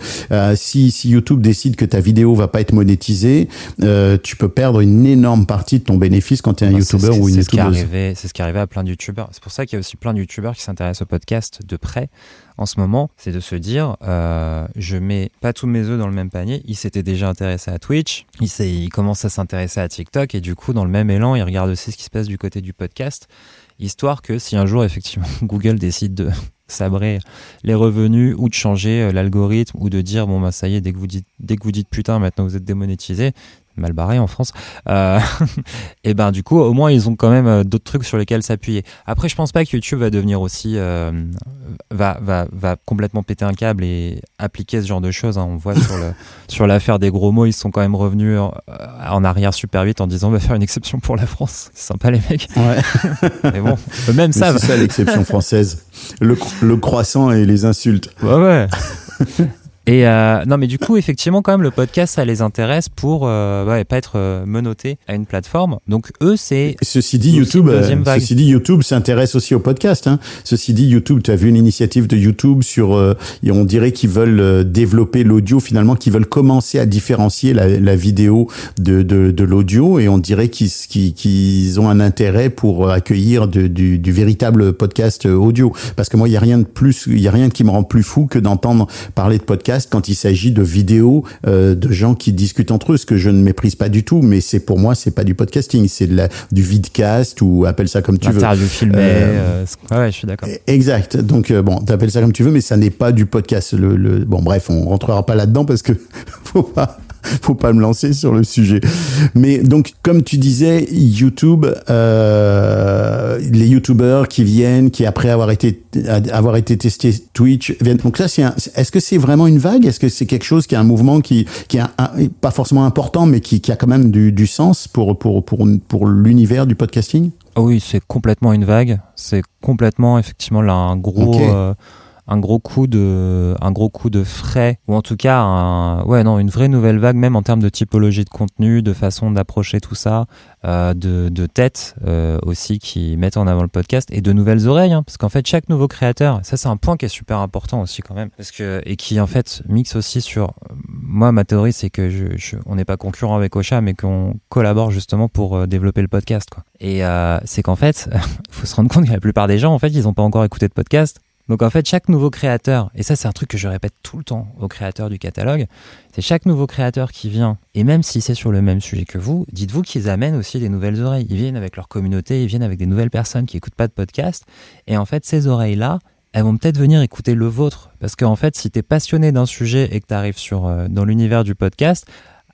si si YouTube décide que ta vidéo va pas être monétisée, euh, tu peux perdre une énorme partie de ton bénéfice quand tu es un Bah, YouTuber ou une YouTubeuse. C'est ce qui est arrivé à plein de YouTubeurs. C'est pour ça qu'il y a aussi plein de YouTubeurs qui s'intéressent au podcast de près en ce moment. C'est de se dire, euh, je mets pas tous mes œufs dans le même panier. Il s'était déjà intéressé à Twitch, il, il commence à s'intéresser à TikTok et du coup, dans le même élan, il regarde aussi ce qui se passe du côté du podcast, histoire que si un jour effectivement Google décide de sabrer les revenus ou de changer euh, l'algorithme ou de dire bon bah ça y est dès que vous dites dès que vous dites putain maintenant vous êtes démonétisé mal barré en France euh, et ben du coup au moins ils ont quand même euh, d'autres trucs sur lesquels s'appuyer après je pense pas que YouTube va devenir aussi euh, va, va, va complètement péter un câble et appliquer ce genre de choses hein. on voit sur le sur l'affaire des gros mots ils sont quand même revenus en, en arrière super vite en disant on va faire une exception pour la France c'est sympa les mecs Ouais. mais bon eux-mêmes savent C'est ça l'exception française. Le, le croissant et les insultes. Ouais, ouais. Et euh, non, mais du coup, effectivement, quand même, le podcast, ça les intéresse pour euh, ouais, pas être euh, menotté à une plateforme. Donc, eux, c'est. Ceci dit, YouTube, euh, ceci dit, YouTube s'intéresse aussi au podcast. Hein. Ceci dit, YouTube, tu as vu une initiative de YouTube sur, euh, et on dirait qu'ils veulent euh, développer l'audio finalement, qu'ils veulent commencer à différencier la, la vidéo de, de, de l'audio, et on dirait qu'ils qu'ils qu'ils ont un intérêt pour accueillir de- du, du véritable podcast audio. Parce que moi, il y a rien de plus, il y a rien qui me rend plus fou que d'entendre parler de podcast quand il s'agit de vidéos euh, de gens qui discutent entre eux, ce que je ne méprise pas du tout, mais c'est pour moi, c'est pas du podcasting, c'est de la, du vidcast ou appelle ça comme tu veux. L'interview filmée. Euh, euh, ouais, ouais, je suis d'accord. Exact. Donc euh, bon, t'appelles ça comme tu veux, mais ça n'est pas du podcast. Le, le- bon, bref, on rentrera pas là-dedans parce que faut pas, faut pas me lancer sur le sujet. Mais donc, comme tu disais, YouTube, euh, les YouTubers qui viennent, qui après avoir été avoir été testés Twitch viennent. Donc ça, c'est est-ce que c'est vraiment une vague? Est-ce que c'est quelque chose qui est un mouvement qui qui est un- un- pas forcément important, mais qui, qui a quand même du, du sens pour pour pour pour l'univers du podcasting? Oui, c'est complètement une vague. C'est complètement, effectivement, là, un gros. Euh, un gros coup de, un gros coup de frais, ou en tout cas, un, ouais, non, une vraie nouvelle vague, même en termes de typologie de contenu, de façon d'approcher tout ça, euh, de, de têtes euh, aussi qui mettent en avant le podcast et de nouvelles oreilles, hein, parce qu'en fait, chaque nouveau créateur, ça c'est un point qui est super important aussi quand même, parce que et qui en fait mixe aussi sur, moi ma théorie c'est que je, je- on n'est pas concurrent avec Ocha, mais qu'on collabore justement pour euh, développer le podcast, quoi. Et euh, c'est qu'en fait, faut se rendre compte que la plupart des gens, en fait, ils n'ont pas encore écouté de podcast. Donc en fait, chaque nouveau créateur, et ça c'est un truc que je répète tout le temps aux créateurs du catalogue, c'est chaque nouveau créateur qui vient, et même si c'est sur le même sujet que vous, dites-vous qu'ils amènent aussi des nouvelles oreilles. Ils viennent avec leur communauté, ils viennent avec des nouvelles personnes qui écoutent pas de podcast, et en fait ces oreilles-là, elles vont peut-être venir écouter le vôtre. Parce qu'en fait, si tu passionné d'un sujet et que tu sur, euh, dans l'univers du podcast,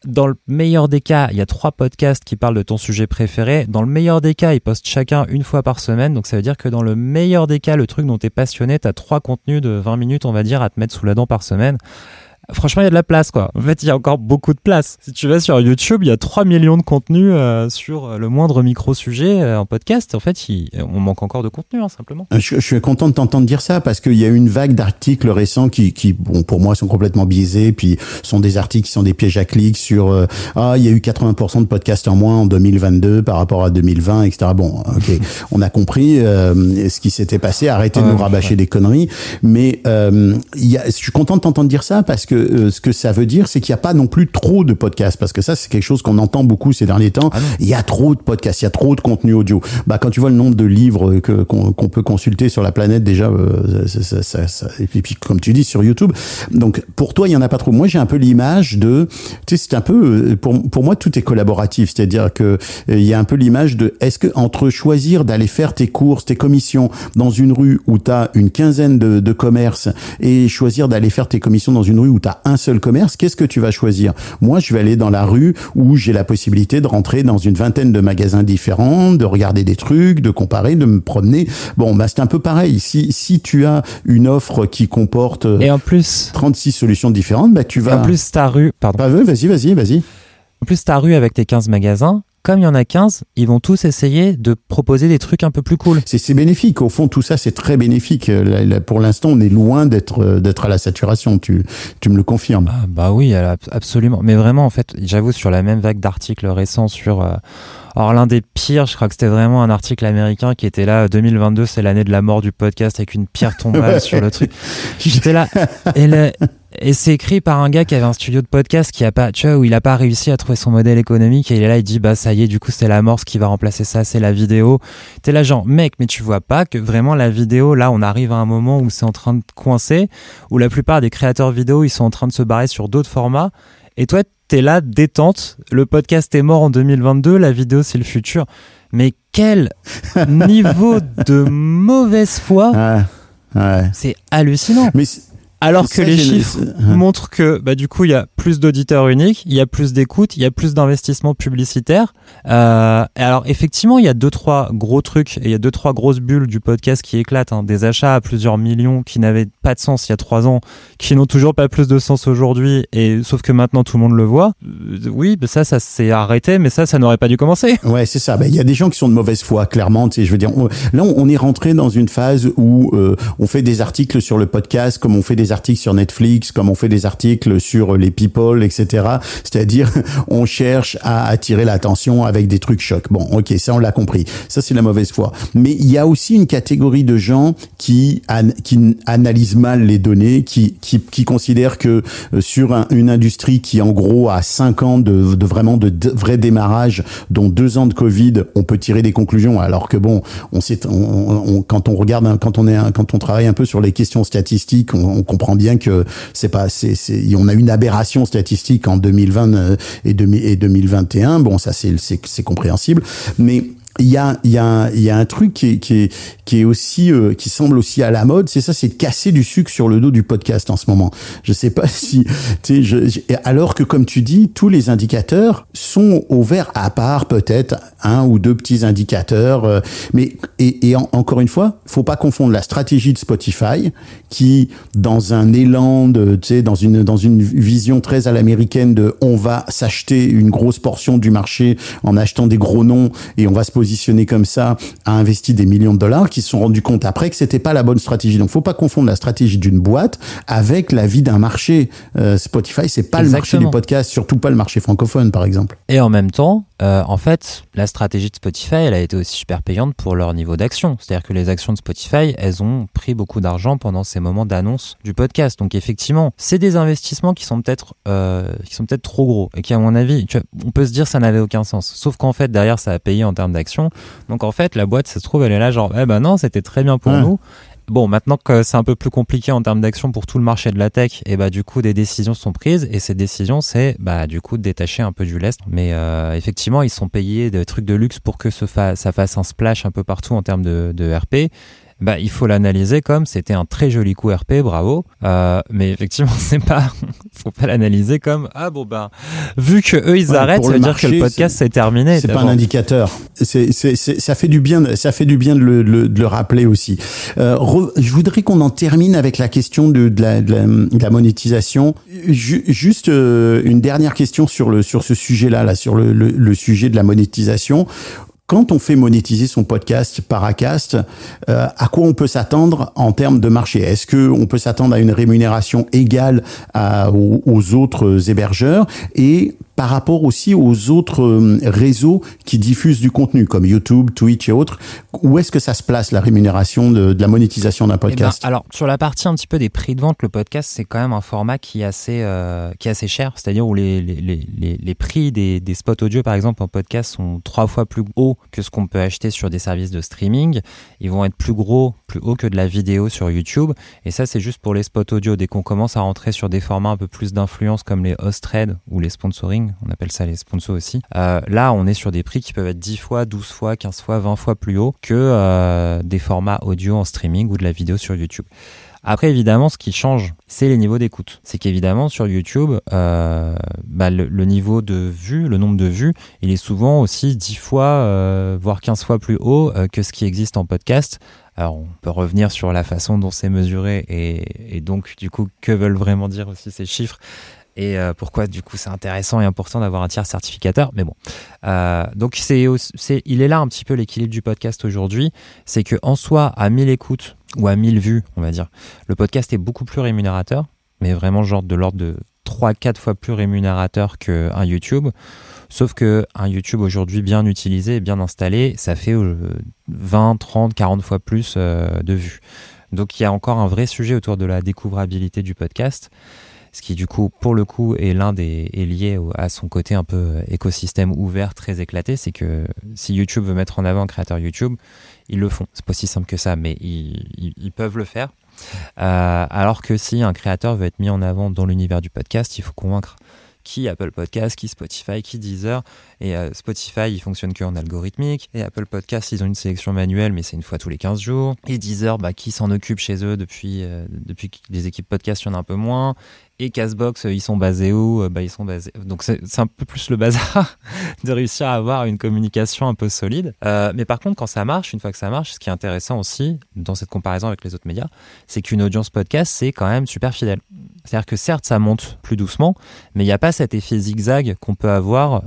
dans le meilleur des cas, il y a trois podcasts qui parlent de ton sujet préféré. Dans le meilleur des cas, ils postent chacun une fois par semaine. Donc ça veut dire que dans le meilleur des cas, le truc dont tu es passionné, tu trois contenus de 20 minutes, on va dire, à te mettre sous la dent par semaine. Franchement, il y a de la place, quoi. En fait, il y a encore beaucoup de place. Si tu vas sur YouTube, il y a 3 millions de contenus euh, sur euh, le moindre micro-sujet euh, en podcast. En fait, il- on manque encore de contenu, hein, simplement. Je, je suis content de t'entendre dire ça parce qu'il y a eu une vague d'articles récents qui, qui, bon, pour moi, sont complètement biaisés, puis sont des articles qui sont des pièges à clics sur euh, ah, il y a eu 80% de podcasts en moins en 2022 par rapport à 2020, etc. Bon, ok, on a compris euh, ce qui s'était passé. Arrêtez de Ouais, nous rabâcher ouais. des conneries, mais euh, y a, je suis content de t'entendre dire ça parce que euh, ce que ça veut dire, c'est qu'il n'y a pas non plus trop de podcasts parce que ça, c'est quelque chose qu'on entend beaucoup ces derniers temps. Ah. Il y a trop de podcasts, il y a trop de contenu audio. Bah, quand tu vois le nombre de livres que qu'on qu'on peut consulter sur la planète déjà, euh, ça, ça- ça- ça- et puis, puis, comme tu dis sur YouTube. Donc pour toi, il y en a pas trop. Moi, j'ai un peu l'image de, tu sais, c'est un peu euh, pour pour moi tout est collaboratif, c'est-à-dire que euh, il y a un peu l'image de est-ce que entre choisir d'aller faire tes courses, tes commissions dans une rue où tu as une quinzaine de, de commerces et choisir d'aller faire tes commissions dans une rue où tu as un seul commerce, qu'est-ce que tu vas choisir? Moi, je vais aller dans la rue où j'ai la possibilité de rentrer dans une vingtaine de magasins différents, de regarder des trucs, de comparer, de me promener. Bon, bah c'est un peu pareil. Si si tu as une offre qui comporte euh, Et en plus, 36 solutions différentes, bah tu et vas en plus ta rue, pardon. Bah, vas-y, vas-y, vas-y. En plus, ta rue avec tes 15 magasins, comme il y en a 15, ils vont tous essayer de proposer des trucs un peu plus cool. C'est bénéfique. Au fond, tout ça, c'est très bénéfique. Euh, là, là, pour l'instant, on est loin d'être euh, d'être à la saturation. Tu tu me le confirmes. Ah, bah oui, absolument. Mais vraiment, en fait, j'avoue, sur la même vague d'articles récents sur. euh, alors, l'un des pires, je crois que c'était vraiment un article américain qui était là, 2022, c'est l'année de la mort du podcast avec une pierre tombale sur le truc. J'étais là. Et, le- et c'est écrit par un gars qui avait un studio de podcast qui a pas, tu vois, où il a pas réussi à trouver son modèle économique et il est là, il dit, bah, ça y est, du coup, c'est la mort, ce qui va remplacer ça, c'est la vidéo. T'es là, genre, mec, mais tu vois pas que vraiment la vidéo, là, on arrive à un moment où c'est en train de coincer, où la plupart des créateurs vidéo, ils sont en train de se barrer sur d'autres formats. Et toi, t'es là, détente. Le podcast est mort en 2022, la vidéo, c'est le futur. Mais quel niveau de mauvaise foi ouais. C'est hallucinant. Mais Alors que ça, les chiffres montrent que bah, du coup il y a plus d'auditeurs uniques, il y a plus d'écoute, il y a plus d'investissements publicitaires. Euh, alors effectivement il y a deux trois gros trucs et il y a deux trois grosses bulles du podcast qui éclatent, hein. des achats à plusieurs millions qui n'avaient pas de sens il y a trois ans, qui n'ont toujours pas plus de sens aujourd'hui et sauf que maintenant tout le monde le voit. Euh, oui, bah, ça ça s'est arrêté, mais ça ça n'aurait pas dû commencer. Ouais, c'est ça. Ben, Il y a des gens qui sont de mauvaise foi, clairement. Tu sais, je veux dire, on- là, on est rentré dans une phase où euh, on fait des articles sur le podcast, comme on fait des articles sur Netflix, comme on fait des articles sur les people, etc. C'est-à-dire, on cherche à attirer l'attention avec des trucs chocs. Bon, ok, ça, on l'a compris. Ça, c'est la mauvaise foi. Mais il y a aussi une catégorie de gens qui, qui analysent mal les données, qui, qui, considèrent que euh, sur un- une industrie qui, en gros, a cinq ans de, vraiment de, vrai démarrage, dont deux ans de Covid, on peut tirer des conclusions. Alors que bon, on sait, quand on regarde, quand on est, quand on travaille un peu sur les questions statistiques, on comprend bien que c'est pas, c'est, on a une aberration statistique en 2020 euh, et, 2000 et 2021. Bon, ça c'est, c'est compréhensible, mais il y a, y, a, y a un truc qui est, qui est, qui est aussi euh, qui semble aussi à la mode, c'est ça, c'est de casser du sucre sur le dos du podcast en ce moment. Je sais pas si, tu alors que comme tu dis, tous les indicateurs sont au vert, à part peut-être un ou deux petits indicateurs, euh, mais et, et en- encore une fois, faut pas confondre la stratégie de Spotify qui, dans un élan de, tu sais, dans une dans une vision très à l'américaine de, on va s'acheter une grosse portion du marché en achetant des gros noms et on va se positionné comme ça a investi des millions de dollars, qui se sont rendus compte après que c'était pas la bonne stratégie. Donc, faut pas confondre la stratégie d'une boîte avec la vie d'un marché. Euh, Spotify, c'est pas le marché du Exactement. podcast, surtout pas le marché francophone, par exemple. Et en même temps, euh, en fait, la stratégie de Spotify, elle a été aussi super payante pour leur niveau d'action. C'est-à-dire que les actions de Spotify, elles ont pris beaucoup d'argent pendant ces moments d'annonce du podcast. Donc effectivement, c'est des investissements qui sont peut-être euh, qui sont peut-être trop gros et qui, à mon avis, tu vois, on peut se dire ça n'avait aucun sens. Sauf qu'en fait, derrière, ça a payé en termes d'action. Donc en fait, la boîte, ça se trouve, elle est là genre, eh ben non, c'était très bien pour Ouais. nous. Bon, maintenant que c'est un peu plus compliqué en termes d'action pour tout le marché de la tech, et bah du coup des décisions sont prises et ces décisions c'est bah du coup de détacher un peu du lest. Mais euh, effectivement ils sont payés des trucs de luxe pour que ce fa- ça fasse un splash un peu partout en termes de, de RP. Bah il faut l'analyser comme c'était un très joli coup RP, bravo. Euh, mais effectivement c'est pas, faut pas l'analyser comme ah bon bah vu que eux ils Ouais, arrêtent, ça veut dire que le podcast c'est terminé. C'est pas un indicateur. C'est, c'est, c'est- ça fait du bien, ça fait du bien de le, le- de le rappeler aussi. Euh, re- je voudrais qu'on en termine avec la question de, de, la, de, la, de la monétisation. Ju- juste euh, une dernière question sur le sur ce sujet-là, là, sur le, le, le sujet de la monétisation. Quand on fait monétiser son podcast par Acast, euh, à quoi on peut s'attendre en termes de marché? Est-ce que on peut s'attendre à une rémunération égale aux, aux autres hébergeurs? Et par rapport aussi aux autres euh, réseaux qui diffusent du contenu comme YouTube, Twitch et autres Où est-ce que ça se place la rémunération de, de la monétisation d'un Eh ben, podcast? alors sur la partie un petit peu des prix de vente, le podcast c'est quand même un format qui est assez euh, qui est assez cher, c'est-à-dire où les, les, les, les- les prix des, des spots audio par exemple en podcast sont trois fois plus hauts que ce qu'on peut acheter sur des services de streaming. Ils vont être plus gros, plus hauts que de la vidéo sur YouTube. Et ça c'est juste pour les spots audio. Dès qu'on commence à rentrer sur des formats un peu plus d'influence comme les host trade ou les sponsoring, on appelle ça les sponsors aussi. euh, là on est sur des prix qui peuvent être 10 fois, 12 fois, 15 fois, 20 fois plus hauts que euh, des formats audio en streaming ou de la vidéo sur YouTube. Après, évidemment, ce qui change, c'est les niveaux d'écoute. C'est qu'évidemment, sur YouTube, euh, bah, le, niveau de vue, le nombre de vues, il est souvent aussi 10 fois, voire 15 fois plus haut que ce qui existe en podcast. Alors, on peut revenir sur la façon dont c'est mesuré et donc, du coup, que veulent vraiment dire aussi ces chiffres et euh, pourquoi, du coup, c'est intéressant et important d'avoir un tiers certificateur. Mais bon. Euh, donc, c'est, il est là un petit peu l'équilibre du podcast aujourd'hui. C'est que en soi, à 1000 écoutes ou à 1000 vues, on va dire, le podcast est beaucoup plus rémunérateur, mais vraiment genre de l'ordre de 3-4 fois plus rémunérateur qu'un YouTube. Sauf que un YouTube aujourd'hui bien utilisé bien installé, ça fait euh, 20, 30, 40 fois plus euh, de vues. Donc il y a encore un vrai sujet autour de la découvrabilité du podcast, ce qui du coup, pour le coup, est l'un des est lié à son côté un peu euh, écosystème ouvert, très éclaté. C'est que si YouTube veut mettre en avant un créateur YouTube, ils le font. C'est pas aussi simple que ça, mais ils, ils- peuvent le faire. Euh, alors que si un créateur veut être mis en avant dans l'univers du podcast, il faut convaincre qui Apple Podcast, qui Spotify, qui Deezer. Et euh, Spotify, il fonctionne que en algorithmique. Et Apple Podcast, ils ont une sélection manuelle, mais c'est une fois tous les 15 jours. Et Deezer, bah, qui s'en occupe chez eux depuis, euh, depuis équipes podcast, il y en a un peu moins. Et Castbox, euh, ils sont basés où Euh, bah, Ils sont basés. Donc c'est un peu plus le bazar de réussir à avoir une communication un peu solide. Euh, mais par contre, quand ça marche, une fois que ça marche, ce qui est intéressant aussi dans cette comparaison avec les autres médias, c'est qu'une audience podcast, c'est quand même super fidèle. C'est-à-dire que certes, ça monte plus doucement, mais il n'y a pas cet effet zigzag qu'on peut avoir.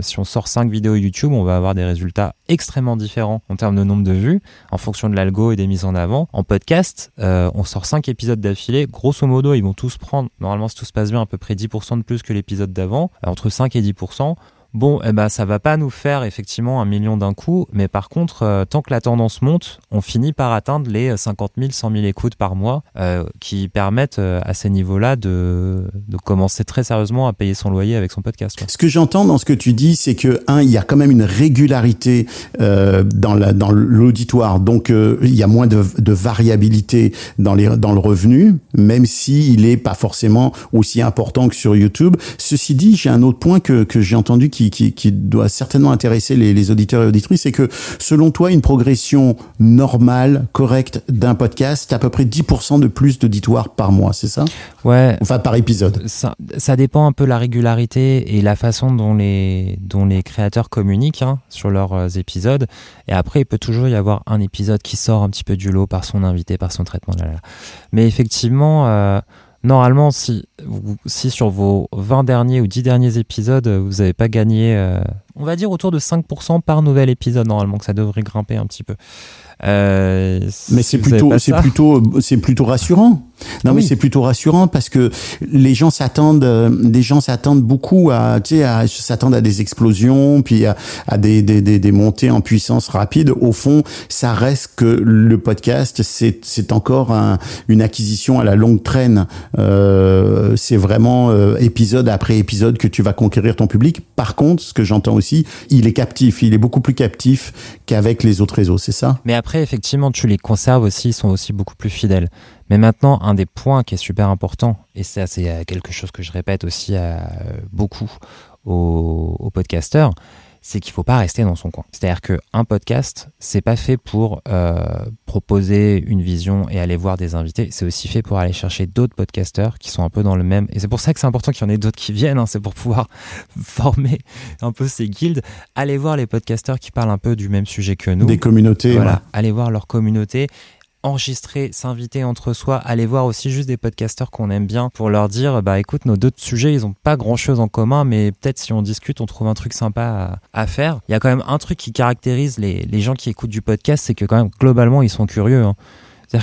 si on sort 5 vidéos YouTube, on va avoir des résultats extrêmement différents en termes de nombre de vues, en fonction de l'algo et des mises en avant. En podcast, on sort 5 épisodes d'affilée. Grosso modo, ils vont tous prendre, normalement, si tout se passe bien, à peu près 10% de plus que l'épisode d'avant, entre 5 et 10%. Bon, eh ben, ça va pas nous faire effectivement un million d'un coup, mais par contre, euh, tant que la tendance monte, on finit par atteindre les 50 000, 100 000 écoutes par mois, euh, qui permettent euh, à ces niveaux-là de, de commencer très sérieusement à payer son loyer avec son podcast. Ce que j'entends dans ce que tu dis, c'est que un, il y a quand même une régularité dans la dans l'auditoire, donc il y a moins de, variabilité dans le revenu, même si il est pas forcément aussi important que sur YouTube. Ceci dit, j'ai un autre point que que j'ai entendu qui, qui qui doit certainement intéresser les, les auditeurs et auditrices, c'est que selon toi, une progression normale, correcte d'un podcast, c'est à peu près 10% de plus d'auditoire par mois, c'est ça? Ouais, Enfin par épisode. ça, ça dépend un peu la régularité et la façon dont les, dont les créateurs communiquent hein, sur leurs euh, épisodes. Et après, il peut toujours y avoir un épisode qui sort un petit peu du lot par son invité, par son traitement. Là, là. Mais effectivement, euh, normalement, si, si sur vos 20 derniers ou 10 derniers épisodes, vous n'avez pas gagné euh, on va dire autour de 5% par nouvel épisode normalement que ça devrait grimper un petit peu. Euh, Mais si c'est plutôt, plutôt rassurant. Non, mais c'est plutôt rassurant parce que les gens s'attendent, euh, gens s'attendent beaucoup à, tu sais, à, s'attendent à des explosions, puis à, à des, des, des, des montées en puissance rapides. Au fond, ça reste que le podcast, c'est, c'est encore un- une acquisition à la longue traîne. Euh, c'est vraiment euh, épisode après épisode que tu vas conquérir ton public. Par contre, ce que j'entends aussi, il est captif. Il est beaucoup plus captif qu'avec les autres réseaux. C'est ça? Mais après, effectivement, tu les conserves aussi, ils sont aussi beaucoup plus fidèles. Mais maintenant, un des points qui est super important, et ça c'est euh, quelque chose que je répète aussi à, euh, beaucoup aux, aux podcasteurs, c'est qu'il faut pas rester dans son coin. C'est-à-dire qu'un podcast, c'est pas fait pour euh, proposer une vision et aller voir des invités, c'est aussi fait pour aller chercher d'autres podcasteurs qui sont un peu dans le même... Et c'est pour ça que c'est important qu'il y en ait d'autres qui viennent, hein, c'est pour pouvoir former un peu ces guildes, aller voir les podcasteurs qui parlent un peu du même sujet que nous. Des communautés. Voilà, ouais. aller voir leur communauté, enregistrer, s'inviter entre soi, aller voir aussi juste des podcasteurs qu'on aime bien pour leur dire bah écoute nos deux sujets ils ont pas grand chose en commun mais peut-être si on discute on trouve un truc sympa à, à faire. Il y a quand même un truc qui caractérise les, les gens qui écoutent du podcast c'est que quand même globalement ils sont curieux. hein.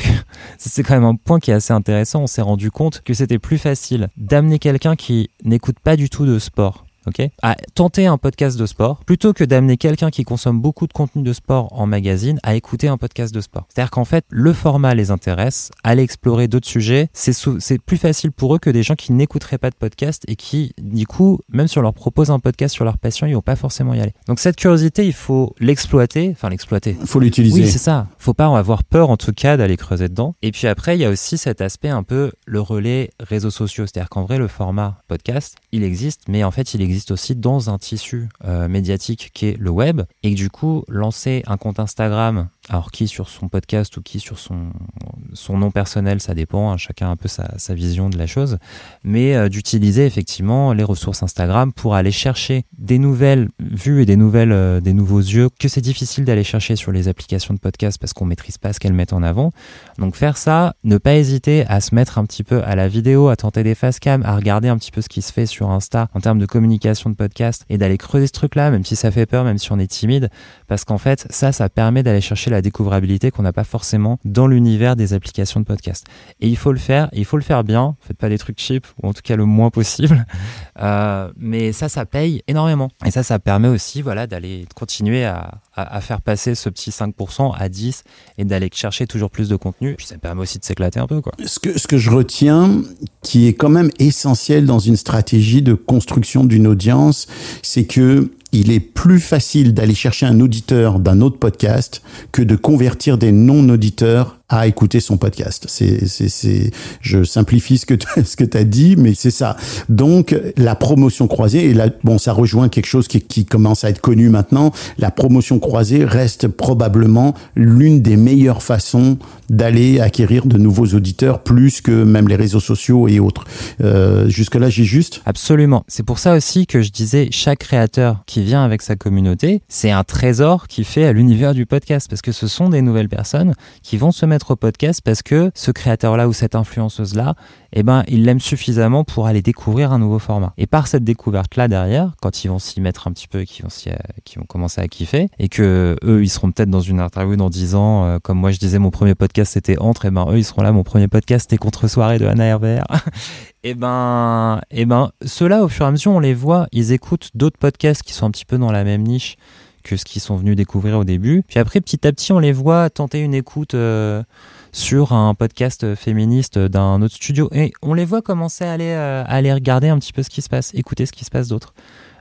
C'est quand même un point qui est assez intéressant. On s'est rendu compte que c'était plus facile d'amener quelqu'un qui n'écoute pas du tout de sport. Ok, à tenter un podcast de sport plutôt que d'amener quelqu'un qui consomme beaucoup de contenu de sport en magazine à écouter un podcast de sport. C'est-à-dire qu'en fait, le format les intéresse, aller explorer d'autres sujets, c'est plus facile pour eux que des gens qui n'écouteraient pas de podcast et qui, du coup, même si on leur propose un podcast sur leur passion, ils vont pas forcément y aller. Donc cette curiosité, il faut l'exploiter, enfin l'exploiter. Faut l'utiliser. Oui, c'est ça. Faut pas avoir peur, en tout cas, d'aller creuser dedans. Et puis après, il y a aussi cet aspect un peu le relais réseaux sociaux. C'est-à-dire qu'en vrai, le format podcast, il existe, mais en fait, il existe aussi dans un tissu euh, médiatique qui est le web. Et du coup, lancer un compte Instagram, alors qui sur son podcast ou qui sur son, son nom personnel, ça dépend. hein, chacun a un peu sa, sa vision de la chose. Mais euh, d'utiliser effectivement les ressources Instagram pour aller chercher des nouvelles vues et des nouvelles, euh, des nouveaux yeux que c'est difficile d'aller chercher sur les applications de podcast parce qu'on maîtrise pas ce qu'elles mettent en avant. Donc faire ça, ne pas hésiter à se mettre un petit peu à la vidéo, à tenter des face cam, à regarder un petit peu ce qui se fait sur Insta en termes de communication de podcast et d'aller creuser ce truc-là, même si ça fait peur, même si on est timide, parce qu'en fait ça, ça permet d'aller chercher la découvrabilité qu'on n'a pas forcément dans l'univers des applications de podcast. Et il faut le faire, il faut le faire bien. Faites pas des trucs cheap ou en tout cas le moins possible. Euh, mais ça, ça paye énormément. Et ça, ça permet aussi, voilà, d'aller continuer à faire passer ce petit 5% à 10 et d'aller chercher toujours plus de contenu. Puis ça permet aussi de s'éclater un peu, quoi. Ce que, ce que je retiens, qui est quand même essentiel dans une stratégie de construction d'une audience, c'est que il est plus facile d'aller chercher un auditeur d'un autre podcast que de convertir des non-auditeurs à écouter son podcast. C'est, c'est, c'est, je simplifie ce que tu, ce que as dit, mais c'est ça. Donc, la promotion croisée, et là, bon, ça rejoint quelque chose qui, qui commence à être connu maintenant. La promotion croisée reste probablement l'une des meilleures façons d'aller acquérir de nouveaux auditeurs, plus que même les réseaux sociaux et autres. Euh, jusque-là, j'ai juste. Absolument. C'est pour ça aussi que je disais, chaque créateur qui vient avec sa communauté, c'est un trésor qui fait à l'univers du podcast, parce que ce sont des nouvelles personnes qui vont se mettre podcast parce que ce créateur-là ou cette influenceuse-là, eh ben, il l'aime suffisamment pour aller découvrir un nouveau format. Et par cette découverte-là derrière, quand ils vont s'y mettre un petit peu, et qu'ils vont, euh, vont commencer à kiffer, et que eux, ils seront peut-être dans une interview dans 10 ans, euh, comme moi je disais, mon premier podcast c'était Entre, et ben eux, ils seront là, mon premier podcast c'était Contre Soirée de Anna Herbert. et ben, et ben, ceux-là, au fur et à mesure, on les voit, ils écoutent d'autres podcasts qui sont un petit peu dans la même niche que ce qu'ils sont venus découvrir au début. Puis après, petit à petit, on les voit tenter une écoute euh, sur un podcast féministe d'un autre studio. Et on les voit commencer à aller, euh, à aller regarder un petit peu ce qui se passe, écouter ce qui se passe d'autre.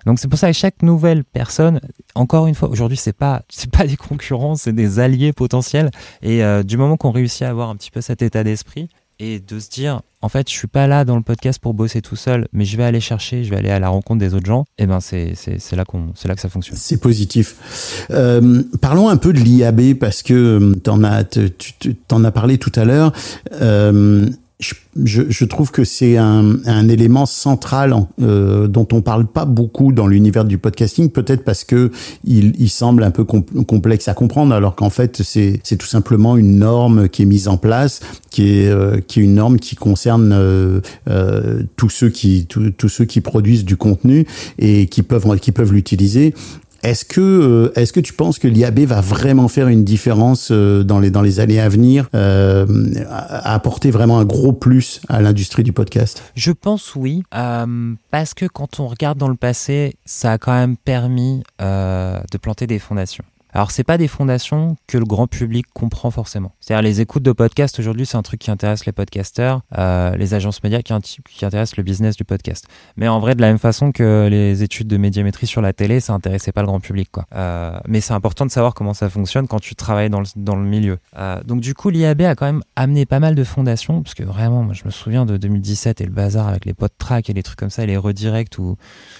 Donc c'est pour ça que chaque nouvelle personne, encore une fois, aujourd'hui c'est pas c'est pas des concurrents, c'est des alliés potentiels. Et euh, du moment qu'on réussit à avoir un petit peu cet état d'esprit et de se dire en fait je suis pas là dans le podcast pour bosser tout seul, mais je vais aller chercher, je vais aller à la rencontre des autres gens. Et ben c'est là qu'on c'est là que ça fonctionne. C'est positif. Euh, parlons un peu de l'IAB parce que euh, t'en as, tu tu- t'en as parlé tout à l'heure. Euh, je, je, trouve que c'est un, un élément central en- euh, dont on parle pas beaucoup dans l'univers du podcasting, peut-être parce que il, il semble un peu com- complexe à comprendre, alors qu'en fait c'est tout simplement une norme qui est mise en place, qui est euh, qui est une norme qui concerne euh, euh, tous ceux qui tous ceux qui produisent du contenu et qui peuvent qui peuvent l'utiliser. Est-ce que euh, est-ce que tu penses que l'IAB va vraiment faire une différence euh, dans les dans les années à venir, euh, apporter vraiment un gros plus à l'industrie du podcast? Je pense oui, euh, parce que quand on regarde dans le passé, ça a quand même permis de planter des fondations. Alors c'est pas des fondations que le grand public comprend forcément. C'est-à-dire les écoutes de podcasts aujourd'hui, c'est un truc qui intéresse les podcasteurs, euh, les agences médias qui, qui intéressent le business du podcast. Mais en vrai, de la même façon que les études de médiamétrie sur la télé, ça intéressait pas le grand public, quoi. Euh, mais c'est important de savoir comment ça fonctionne quand tu travailles dans le, dans le milieu. Euh, donc du coup, l'IAB a quand même amené pas mal de fondations, parce que vraiment, moi, je me souviens de 2017 et le bazar avec les pod track et les trucs comme ça, et les redirects où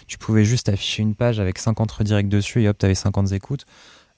tu pouvais juste afficher une page avec 50 redirects dessus et hop, t'avais 50 écoutes,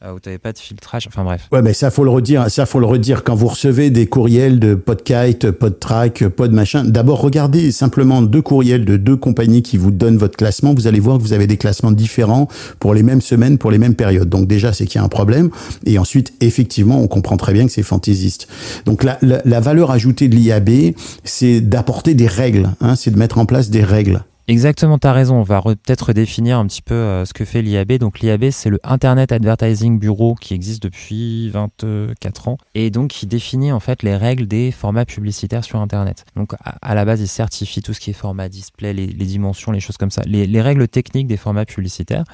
euh, où t'avais pas de filtrage. Enfin bref. Ouais, mais ça faut le redire. Ça faut le redire quand vous recevez des courriels de Podkite, Podtrack, Pod machin. D'abord, regardez simplement deux courriels de deux compagnies qui vous donnent votre classement. Vous allez voir que vous avez des classements différents pour les mêmes semaines, pour les mêmes périodes. Donc déjà, c'est qu'il y a un problème. Et ensuite, effectivement, on comprend très bien que c'est fantaisiste. Donc la, la, la valeur ajoutée de l'IAB, c'est d'apporter des règles. Hein, c'est de mettre en place des règles. Exactement, tu as raison. On va re- peut-être redéfinir un petit peu euh, ce que fait l'IAB. Donc l'IAB, c'est le Internet Advertising Bureau qui existe depuis 24 ans et donc qui définit en fait les règles des formats publicitaires sur Internet. Donc à, la base, il certifie tout ce qui est format display, les, dimensions, les choses comme ça, les, les règles techniques des formats publicitaires.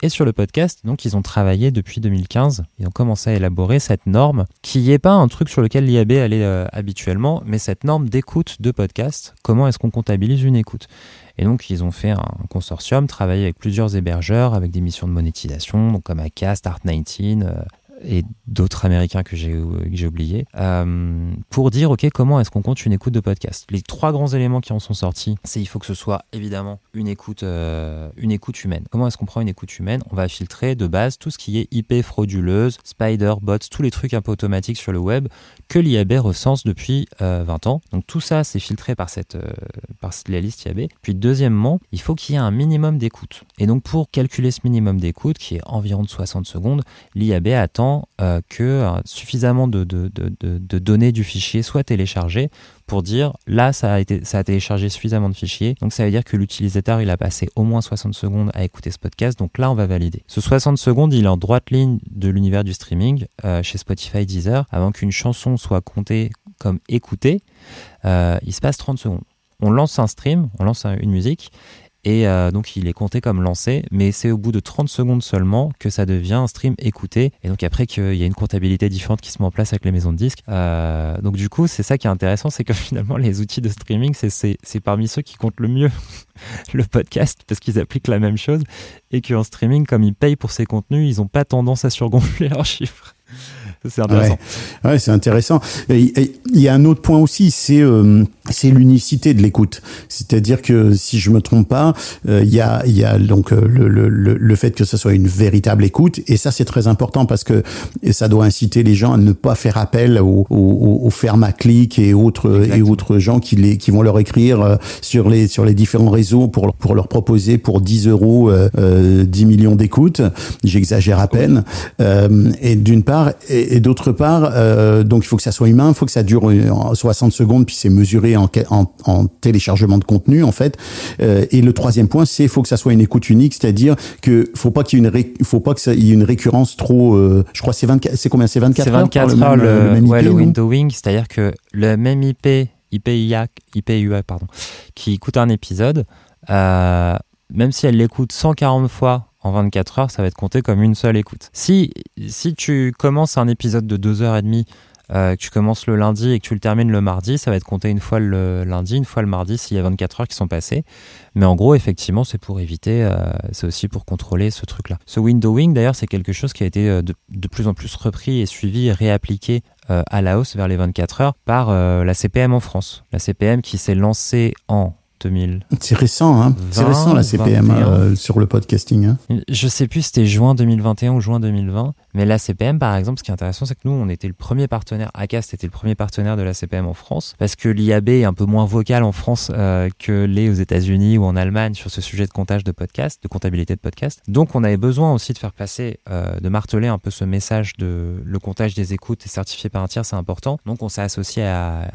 Et sur le podcast, donc ils ont travaillé depuis 2015. Ils ont commencé à élaborer cette norme qui n'est pas un truc sur lequel l'IAB allait euh, habituellement, mais cette norme d'écoute de podcast. Comment est-ce qu'on comptabilise une écoute? Et donc, ils ont fait un consortium, travaillé avec plusieurs hébergeurs, avec des missions de monétisation, donc comme Acast, Art19 euh, et d'autres américains que j'ai oubliés, euh, pour dire, OK, comment est-ce qu'on compte une écoute de podcast? Les trois grands éléments qui en sont sortis, c'est il faut que ce soit évidemment une écoute, euh, une écoute humaine. Comment est-ce qu'on prend une écoute humaine? On va filtrer de base tout ce qui est IP frauduleuse, spider, bots, tous les trucs un peu automatiques sur le web que l'IAB recense depuis euh, 20 ans. Donc tout ça, c'est filtré par, cette, euh, par la liste IAB. Puis deuxièmement, il faut qu'il y ait un minimum d'écoute. Et donc pour calculer ce minimum d'écoute, qui est environ de 60 secondes, l'IAB attend euh, que euh, suffisamment de, données du fichier soient téléchargées pour dire là ça a été ça a téléchargé suffisamment de fichiers. Donc ça veut dire que l'utilisateur il a passé au moins 60 secondes à écouter ce podcast. Donc là on va valider. Ce 60 secondes il est en droite ligne de l'univers du streaming euh, chez Spotify Deezer. Avant qu'une chanson soit comptée comme écoutée il se passe 30 secondes. On lance un stream on lance un- une musique et euh, donc il est compté comme lancé, mais c'est au bout de 30 secondes seulement que ça devient un stream écouté. Et donc après qu'il y a une comptabilité différente qui se met en place avec les maisons de disques. Euh, donc du coup, c'est ça qui est intéressant, c'est que finalement les outils de streaming, c'est- parmi ceux qui comptent le mieux le podcast parce qu'ils appliquent la même chose et qu'en streaming, comme ils payent pour ces contenus, ils n'ont pas tendance à surgonfler leurs chiffres. C'est intéressant. Ouais, ouais c'est intéressant. Et- Il y a un autre point aussi, c'est euh, c'est l'unicité de l'écoute. C'est-à-dire que si je me trompe pas, euh, il y a il y a donc euh, le, le, le, le fait que ce soit une véritable écoute et ça c'est très important parce que ça doit inciter les gens à ne pas faire appel aux au, au fermes à clic et autres et autres gens qui les qui vont leur écrire sur les sur les différents réseaux pour leur- pour leur proposer pour 10 euros euh, euh, 10 millions d'écoutes. J'exagère à peine. Euh, et d'une part et, et d'autre part, euh, donc il faut que ça soit humain, il faut que ça dure euh, en 60 secondes, puis c'est mesuré en, en, en téléchargement de contenu en fait. Euh, et le troisième point, c'est il faut que ça soit une écoute unique, c'est-à-dire que faut pas qu'il y ait une ré- faut pas que ça il y ait une récurrence trop. euh, je crois que c'est 24, c'est combien C'est 24 C'est heures 24 par heures le, le, même ouais, IP, le windowing, c'est-à-dire que le même IP, IPIA, IPUA, pardon, qui écoute un épisode, euh, même si elle l'écoute 140 fois en 24 heures, ça va être compté comme une seule écoute. Si, si tu commences un épisode de 2h30, euh, que tu commences le lundi et que tu le termines le mardi, ça va être compté une fois le lundi, une fois le mardi, s'il y a 24 heures qui sont passées. Mais en gros, effectivement, c'est pour éviter, euh, c'est aussi pour contrôler ce truc-là. Ce windowing, d'ailleurs, c'est quelque chose qui a été euh, de, de plus en plus repris et suivi et réappliqué euh, à la hausse vers les 24 heures par la CPM en France. La CPM qui s'est lancée en 2000. C'est récent, hein. C'est 20, récent la CPM 21. euh, sur le podcasting. Hein. Je sais plus si c'était juin 2021 ou juin 2020, mais la CPM par exemple, ce qui est intéressant, c'est que nous, on était le premier partenaire, ACAST était le premier partenaire de la CPM en France, parce que l'IAB est un peu moins vocal en France euh, que les aux États-Unis ou en Allemagne sur ce sujet de comptage de podcast, de comptabilité de podcast. Donc on avait besoin aussi de faire passer, euh, de marteler un peu ce message de le comptage des écoutes est certifié par un tiers, c'est important. Donc on s'est associé à,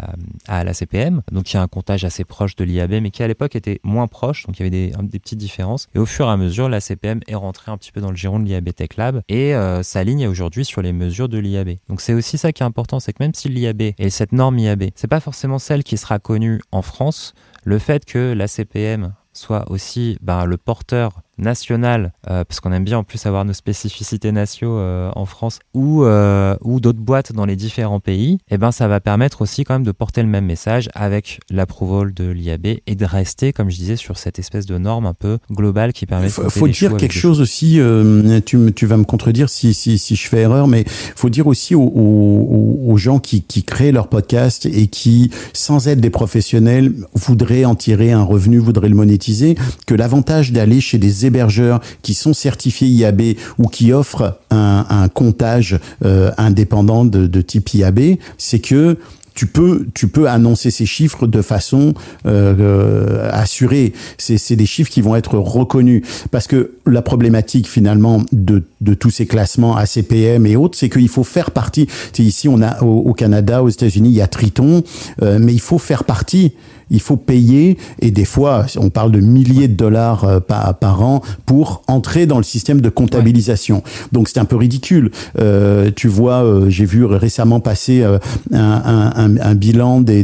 à, à la CPM, donc il y a un comptage assez proche de l'IAB, mais qui à l'époque était moins proche, donc il y avait des, petites différences. Et au fur et à mesure, la CPM est rentrée un petit peu dans le giron de l'IAB Tech Lab et euh, s'aligne aujourd'hui sur les mesures de l'IAB. Donc c'est aussi ça qui est important, c'est que même si l'IAB et cette norme IAB, c'est pas forcément celle qui sera connue en France, le fait que la CPM soit aussi ben, le porteur national, euh, parce qu'on aime bien en plus avoir nos spécificités nationaux euh, en France ou, euh, ou d'autres boîtes dans les différents pays, et ben ça va permettre aussi quand même de porter le même message avec l'approval de l'IAB et de rester, comme je disais, sur cette espèce de norme un peu globale qui permet Il de faut, compter faut les dire quelque des chose aussi, euh, tu, tu vas me contredire si, si, si je fais erreur, mais faut dire aussi aux, aux, aux gens qui, qui créent leur podcast et qui, sans être des professionnels, voudraient en tirer un revenu, voudraient le monétiser, que l'avantage d'aller chez des hébergeurs qui sont certifiés IAB ou qui offrent un, comptage euh, indépendant de, type IAB, c'est que tu peux, tu peux annoncer ces chiffres de façon euh, euh, assurée. C'est, c'est des chiffres qui vont être reconnus. Parce que la problématique finalement de, de tous ces classements ACPM et autres, c'est qu'il faut faire partie. Ici, on a au, Canada, aux États-Unis, il y a Triton, mais il faut faire partie. Il faut payer et des fois, on parle de milliers de dollars euh, par, an pour entrer dans le système de comptabilisation. Donc c'est un peu ridicule. Euh, tu vois, euh, j'ai vu récemment passer euh, un, bilan des,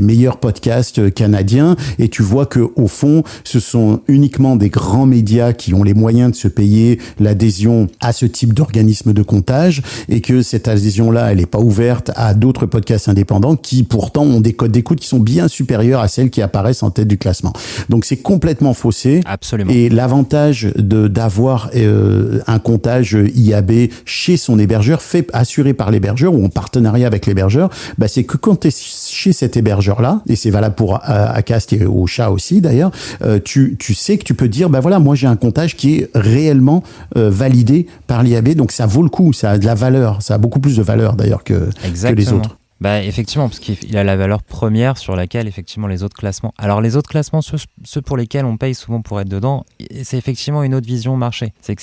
meilleurs podcasts canadiens et tu vois que au fond, ce sont uniquement des grands médias qui ont les moyens de se payer l'adhésion à ce type d'organisme de comptage et que cette adhésion-là, elle n'est pas ouverte à d'autres podcasts indépendants qui pourtant ont des codes d'écoute qui sont bien supérieurs à celles qui apparaissent en tête du classement. Donc c'est complètement faussé. Absolument. Et l'avantage de d'avoir euh, un comptage IAB chez son hébergeur, fait assuré par l'hébergeur ou en partenariat avec l'hébergeur, bah, c'est que quand tu es chez cet hébergeur-là, et c'est valable pour euh, Acast et au chat aussi d'ailleurs, euh, tu, tu sais que tu peux dire, bah voilà, moi j'ai un comptage qui est réellement euh, validé par l'IAB, donc ça vaut le coup, ça a de la valeur, ça a beaucoup plus de valeur d'ailleurs que, que les autres. Bah, effectivement, parce qu'il a la valeur première sur laquelle effectivement les autres classements. Alors les autres classements, ceux, pour lesquels on paye souvent pour être dedans, c'est effectivement une autre vision marché. C'est que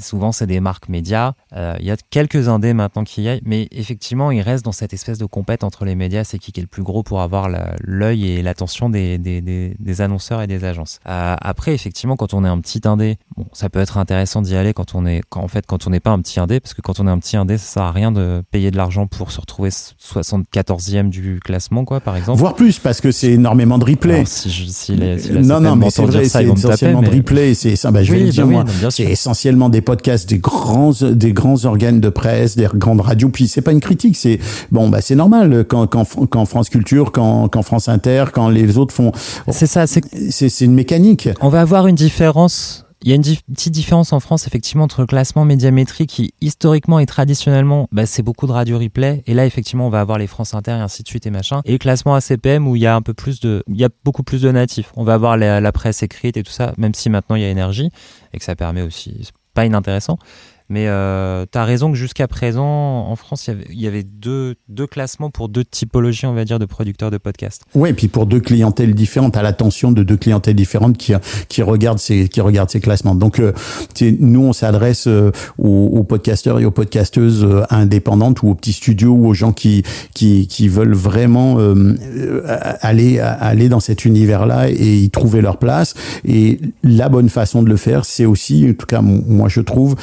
souvent c'est des marques médias. Euh, Il y a quelques indés maintenant qui y aillent, mais effectivement ils restent dans cette espèce de compète entre les médias. C'est qui est le plus gros pour avoir l'œil et l'attention des, des, des, annonceurs et des agences. Euh, après effectivement quand on est un petit indé, bon ça peut être intéressant d'y aller quand on est quand, en fait quand on n'est pas un petit indé, parce que quand on est un petit indé, ça sert à rien de payer de l'argent pour se retrouver 74e du classement, quoi, par exemple. Voire plus, parce que c'est énormément de replay. Si, si non, non, mais c'est vrai, c'est taper, essentiellement de replay. C'est ça, bah, je vais le dire bah moi. bien C'est essentiellement des podcasts, des grands, des grands organes de presse, des grandes radios. Puis c'est pas une critique, c'est bon, bah c'est normal quand, quand, quand France Culture, quand, quand France Inter, quand les autres font. C'est ça, c'est une mécanique. On va avoir une différence. Il y a une petite différence en France, effectivement, entre le classement médiamétrique qui, historiquement et traditionnellement, bah, c'est beaucoup de radio replay. Et là, effectivement, on va avoir les France Inter et ainsi de suite et machin. Et le classement ACPM où il y a un peu plus de, il y a beaucoup plus de natifs. On va avoir la, la presse écrite et tout ça, même si maintenant il y a énergie et que ça permet aussi, c'est pas inintéressant. Mais euh, tu as raison que jusqu'à présent, en France, il y avait, y avait deux, deux classements pour deux typologies, on va dire, de producteurs de podcasts. Ouais, et puis pour deux clientèles différentes, à l'attention de deux clientèles différentes qui qui regardent ces qui regardent ces classements. Donc euh, nous on s'adresse euh, aux, aux podcasteurs et aux podcasteuses euh, indépendantes ou aux petits studios ou aux gens qui qui qui veulent vraiment euh, euh, aller aller dans cet univers-là et y trouver leur place. Et la bonne façon de le faire, c'est aussi, en tout cas moi je trouve,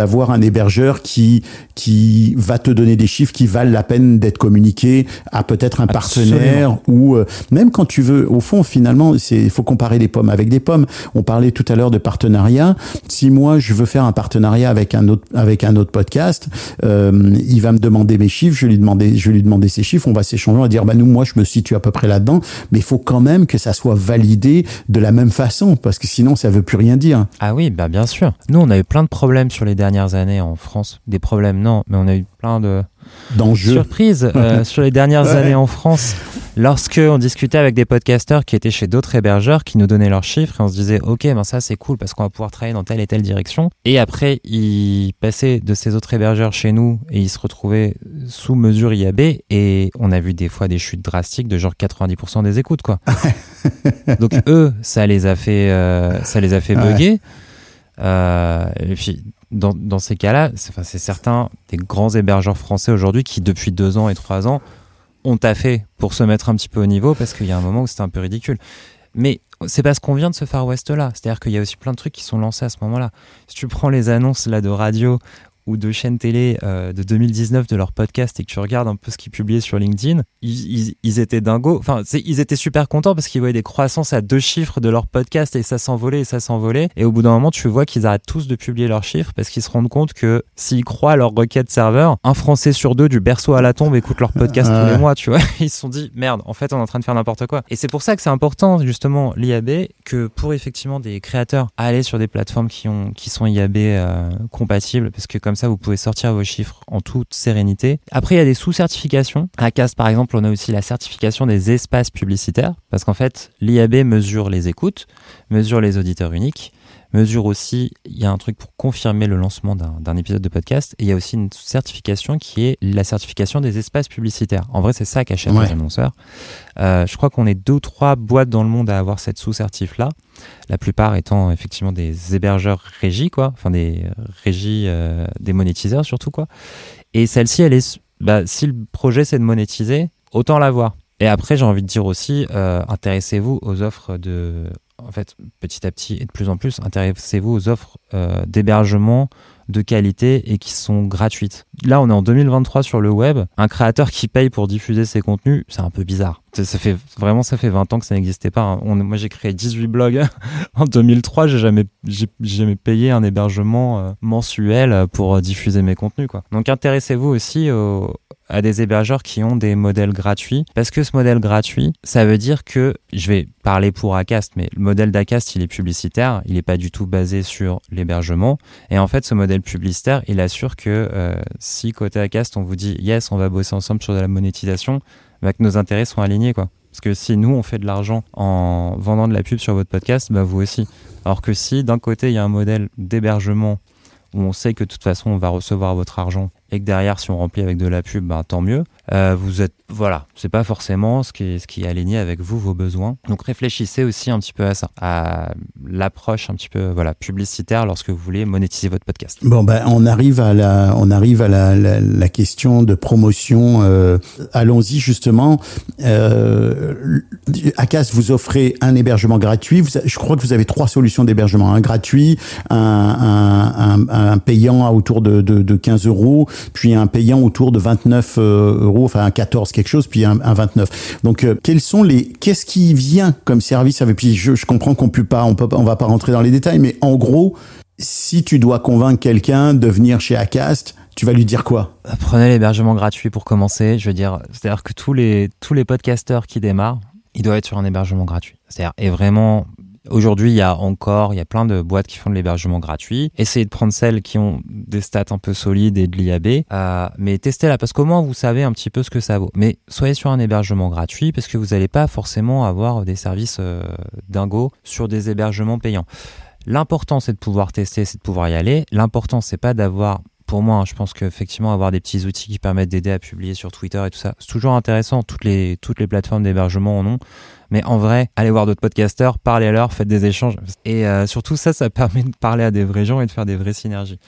d'avoir un hébergeur qui qui va te donner des chiffres qui valent la peine d'être communiqués à peut-être un Absolument. partenaire ou euh, même quand tu veux. Au fond finalement c'est il faut comparer les pommes avec des pommes. On parlait tout à l'heure de partenariat. Si moi je veux faire un partenariat avec un autre avec un autre podcast euh, il va me demander mes chiffres je lui demander je lui demander ses chiffres on va s'échanger on va dire bah nous moi je me situe à peu près là-dedans. Mais il faut quand même que ça soit validé de la même façon parce que sinon ça veut plus rien dire. Ah oui, bah bien sûr. Nous, on a eu plein de problèmes sur les dernières années en France. Des problèmes, non, mais on a eu plein de surprises euh, sur les dernières Ouais. années en France Lorsque on discutait avec des podcasteurs qui étaient chez d'autres hébergeurs, qui nous donnaient leurs chiffres, et on se disait, ok, ben ça c'est cool parce qu'on va pouvoir travailler dans telle et telle direction. Et après, ils passaient de ces autres hébergeurs chez nous et ils se retrouvaient sous mesure IAB et on a vu des fois des chutes drastiques de genre 90% des écoutes, quoi. Donc eux, ça les a fait, euh, ça les a fait Ouais. bugger. Euh, et puis, dans, ces cas-là, c'est certains des grands hébergeurs français aujourd'hui qui, depuis deux ans et trois ans, ont taffé pour se mettre un petit peu au niveau parce qu'il y a un moment où c'était un peu ridicule. Mais c'est parce qu'on vient de ce Far West-là. C'est-à-dire qu'il y a aussi plein de trucs qui sont lancés à ce moment-là. Si tu prends les annonces là de radio ou de chaînes télé euh, de 2019 de leur podcast et que tu regardes un peu ce qu'ils publiaient sur LinkedIn, ils, ils- ils étaient dingos. Enfin, ils étaient super contents parce qu'ils voyaient des croissances à deux chiffres de leur podcast et ça s'envolait et ça s'envolait. Et au bout d'un moment, tu vois qu'ils arrêtent tous de publier leurs chiffres parce qu'ils se rendent compte que s'ils croient à leur requête serveur, un Français sur deux du berceau à la tombe écoute leur podcast tous Ouais. les mois, tu vois. Ils se sont dit, merde, en fait, on est en train de faire n'importe quoi. Et c'est pour ça que c'est important, justement, l'IAB, que pour effectivement des créateurs, aller sur des plateformes qui, ont, qui sont IAB euh, compatibles, parce que comme ça, vous pouvez sortir vos chiffres en toute sérénité. Après, il y a des sous-certifications. À CAST, par exemple, on a aussi la certification des espaces publicitaires, parce qu'en fait, l'IAB mesure les écoutes, mesure les auditeurs uniques, mesure aussi, il y a un truc pour confirmer le lancement d'un épisode de podcast, et il y a aussi une certification qui est la certification des espaces publicitaires. En vrai, c'est ça qu'achètent Ouais. les annonceurs. Euh, je crois qu'on est deux ou trois boîtes dans le monde à avoir cette sous-certif-là, la plupart étant effectivement des hébergeurs régis, quoi, enfin des euh, régies, euh, des monétiseurs surtout, quoi. Et celle-ci, elle est, bah, si le projet c'est de monétiser, autant l'avoir. Et après, j'ai envie de dire aussi, euh, intéressez-vous aux offres de, en fait, petit à petit et de plus en plus, intéressez-vous aux offres euh, d'hébergement de qualité et qui sont gratuites. Là, on est en 2023 sur le web. Un créateur qui paye pour diffuser ses contenus, c'est un peu bizarre. Ça, fait vraiment, ça fait 20 ans que ça n'existait pas. hein. On- moi, j'ai créé 18 blogs en 2003. J'ai jamais, j'ai jamais payé un hébergement euh, mensuel pour euh, diffuser mes contenus, quoi. Donc, intéressez-vous aussi au- à des hébergeurs qui ont des modèles gratuits. Parce que ce modèle gratuit, ça veut dire que, je vais parler pour Acast, mais le modèle d'Acast, il est publicitaire, il n'est pas du tout basé sur l'hébergement. Et en fait, ce modèle publicitaire, il assure que euh, si côté Acast, on vous dit yes, on va bosser ensemble sur de la monétisation, bah, que nos intérêts sont alignés, quoi. Parce que si nous, on fait de l'argent en vendant de la pub sur votre podcast, bah vous aussi. Alors que si d'un côté, il y a un modèle d'hébergement où on sait que de toute façon, on va recevoir votre argent et que derrière, si on remplit avec de la pub, bah, tant mieux. Euh, vous êtes, voilà, c'est pas forcément ce qui, est, ce qui est aligné avec vous, vos besoins. Donc réfléchissez aussi un petit peu à ça, à l'approche un petit peu, voilà, publicitaire lorsque vous voulez monétiser votre podcast. Bon ben on arrive à la on arrive à la, la, question de promotion. Euh, Allons-y justement. Euh, Acas vous offrez un hébergement gratuit. Je crois que vous avez trois solutions d'hébergement un gratuit, un, un, un, un payant à autour de, de, de 15 euros, puis un payant autour de 29 euh, euros, enfin un 14 quelque chose, puis un, un 29. Donc euh, quels sont les qu'est-ce qui vient comme service avec puis je, je comprends qu'on peut pas on peut on va pas rentrer dans les détails, mais en gros si tu dois convaincre quelqu'un de venir chez Acast, tu vas lui dire quoi? Prenez l'hébergement gratuit pour commencer. Je veux dire, c'est-à-dire que tous les, tous les podcasteurs qui démarrent, ils doivent être sur un hébergement gratuit. C'est-à-dire, et vraiment, aujourd'hui, il y a encore, il y a plein de boîtes qui font de l'hébergement gratuit. Essayez de prendre celles qui ont des stats un peu solides et de l'IAB, euh, mais testez-la parce qu'au moins vous savez un petit peu ce que ça vaut. Mais soyez sur un hébergement gratuit parce que vous n'allez pas forcément avoir des services euh, dingos sur des hébergements payants. L'important, c'est de pouvoir tester, c'est de pouvoir y aller. L'important, c'est pas d'avoir pour moi, hein, je pense qu'effectivement, avoir des petits outils qui permettent d'aider à publier sur Twitter et tout ça, c'est toujours intéressant. Toutes les, toutes les plateformes d'hébergement en ont. Mais en vrai, allez voir d'autres podcasteurs, parlez à leur, faites des échanges. Et euh, surtout, ça, ça permet de parler à des vrais gens et de faire des vraies synergies.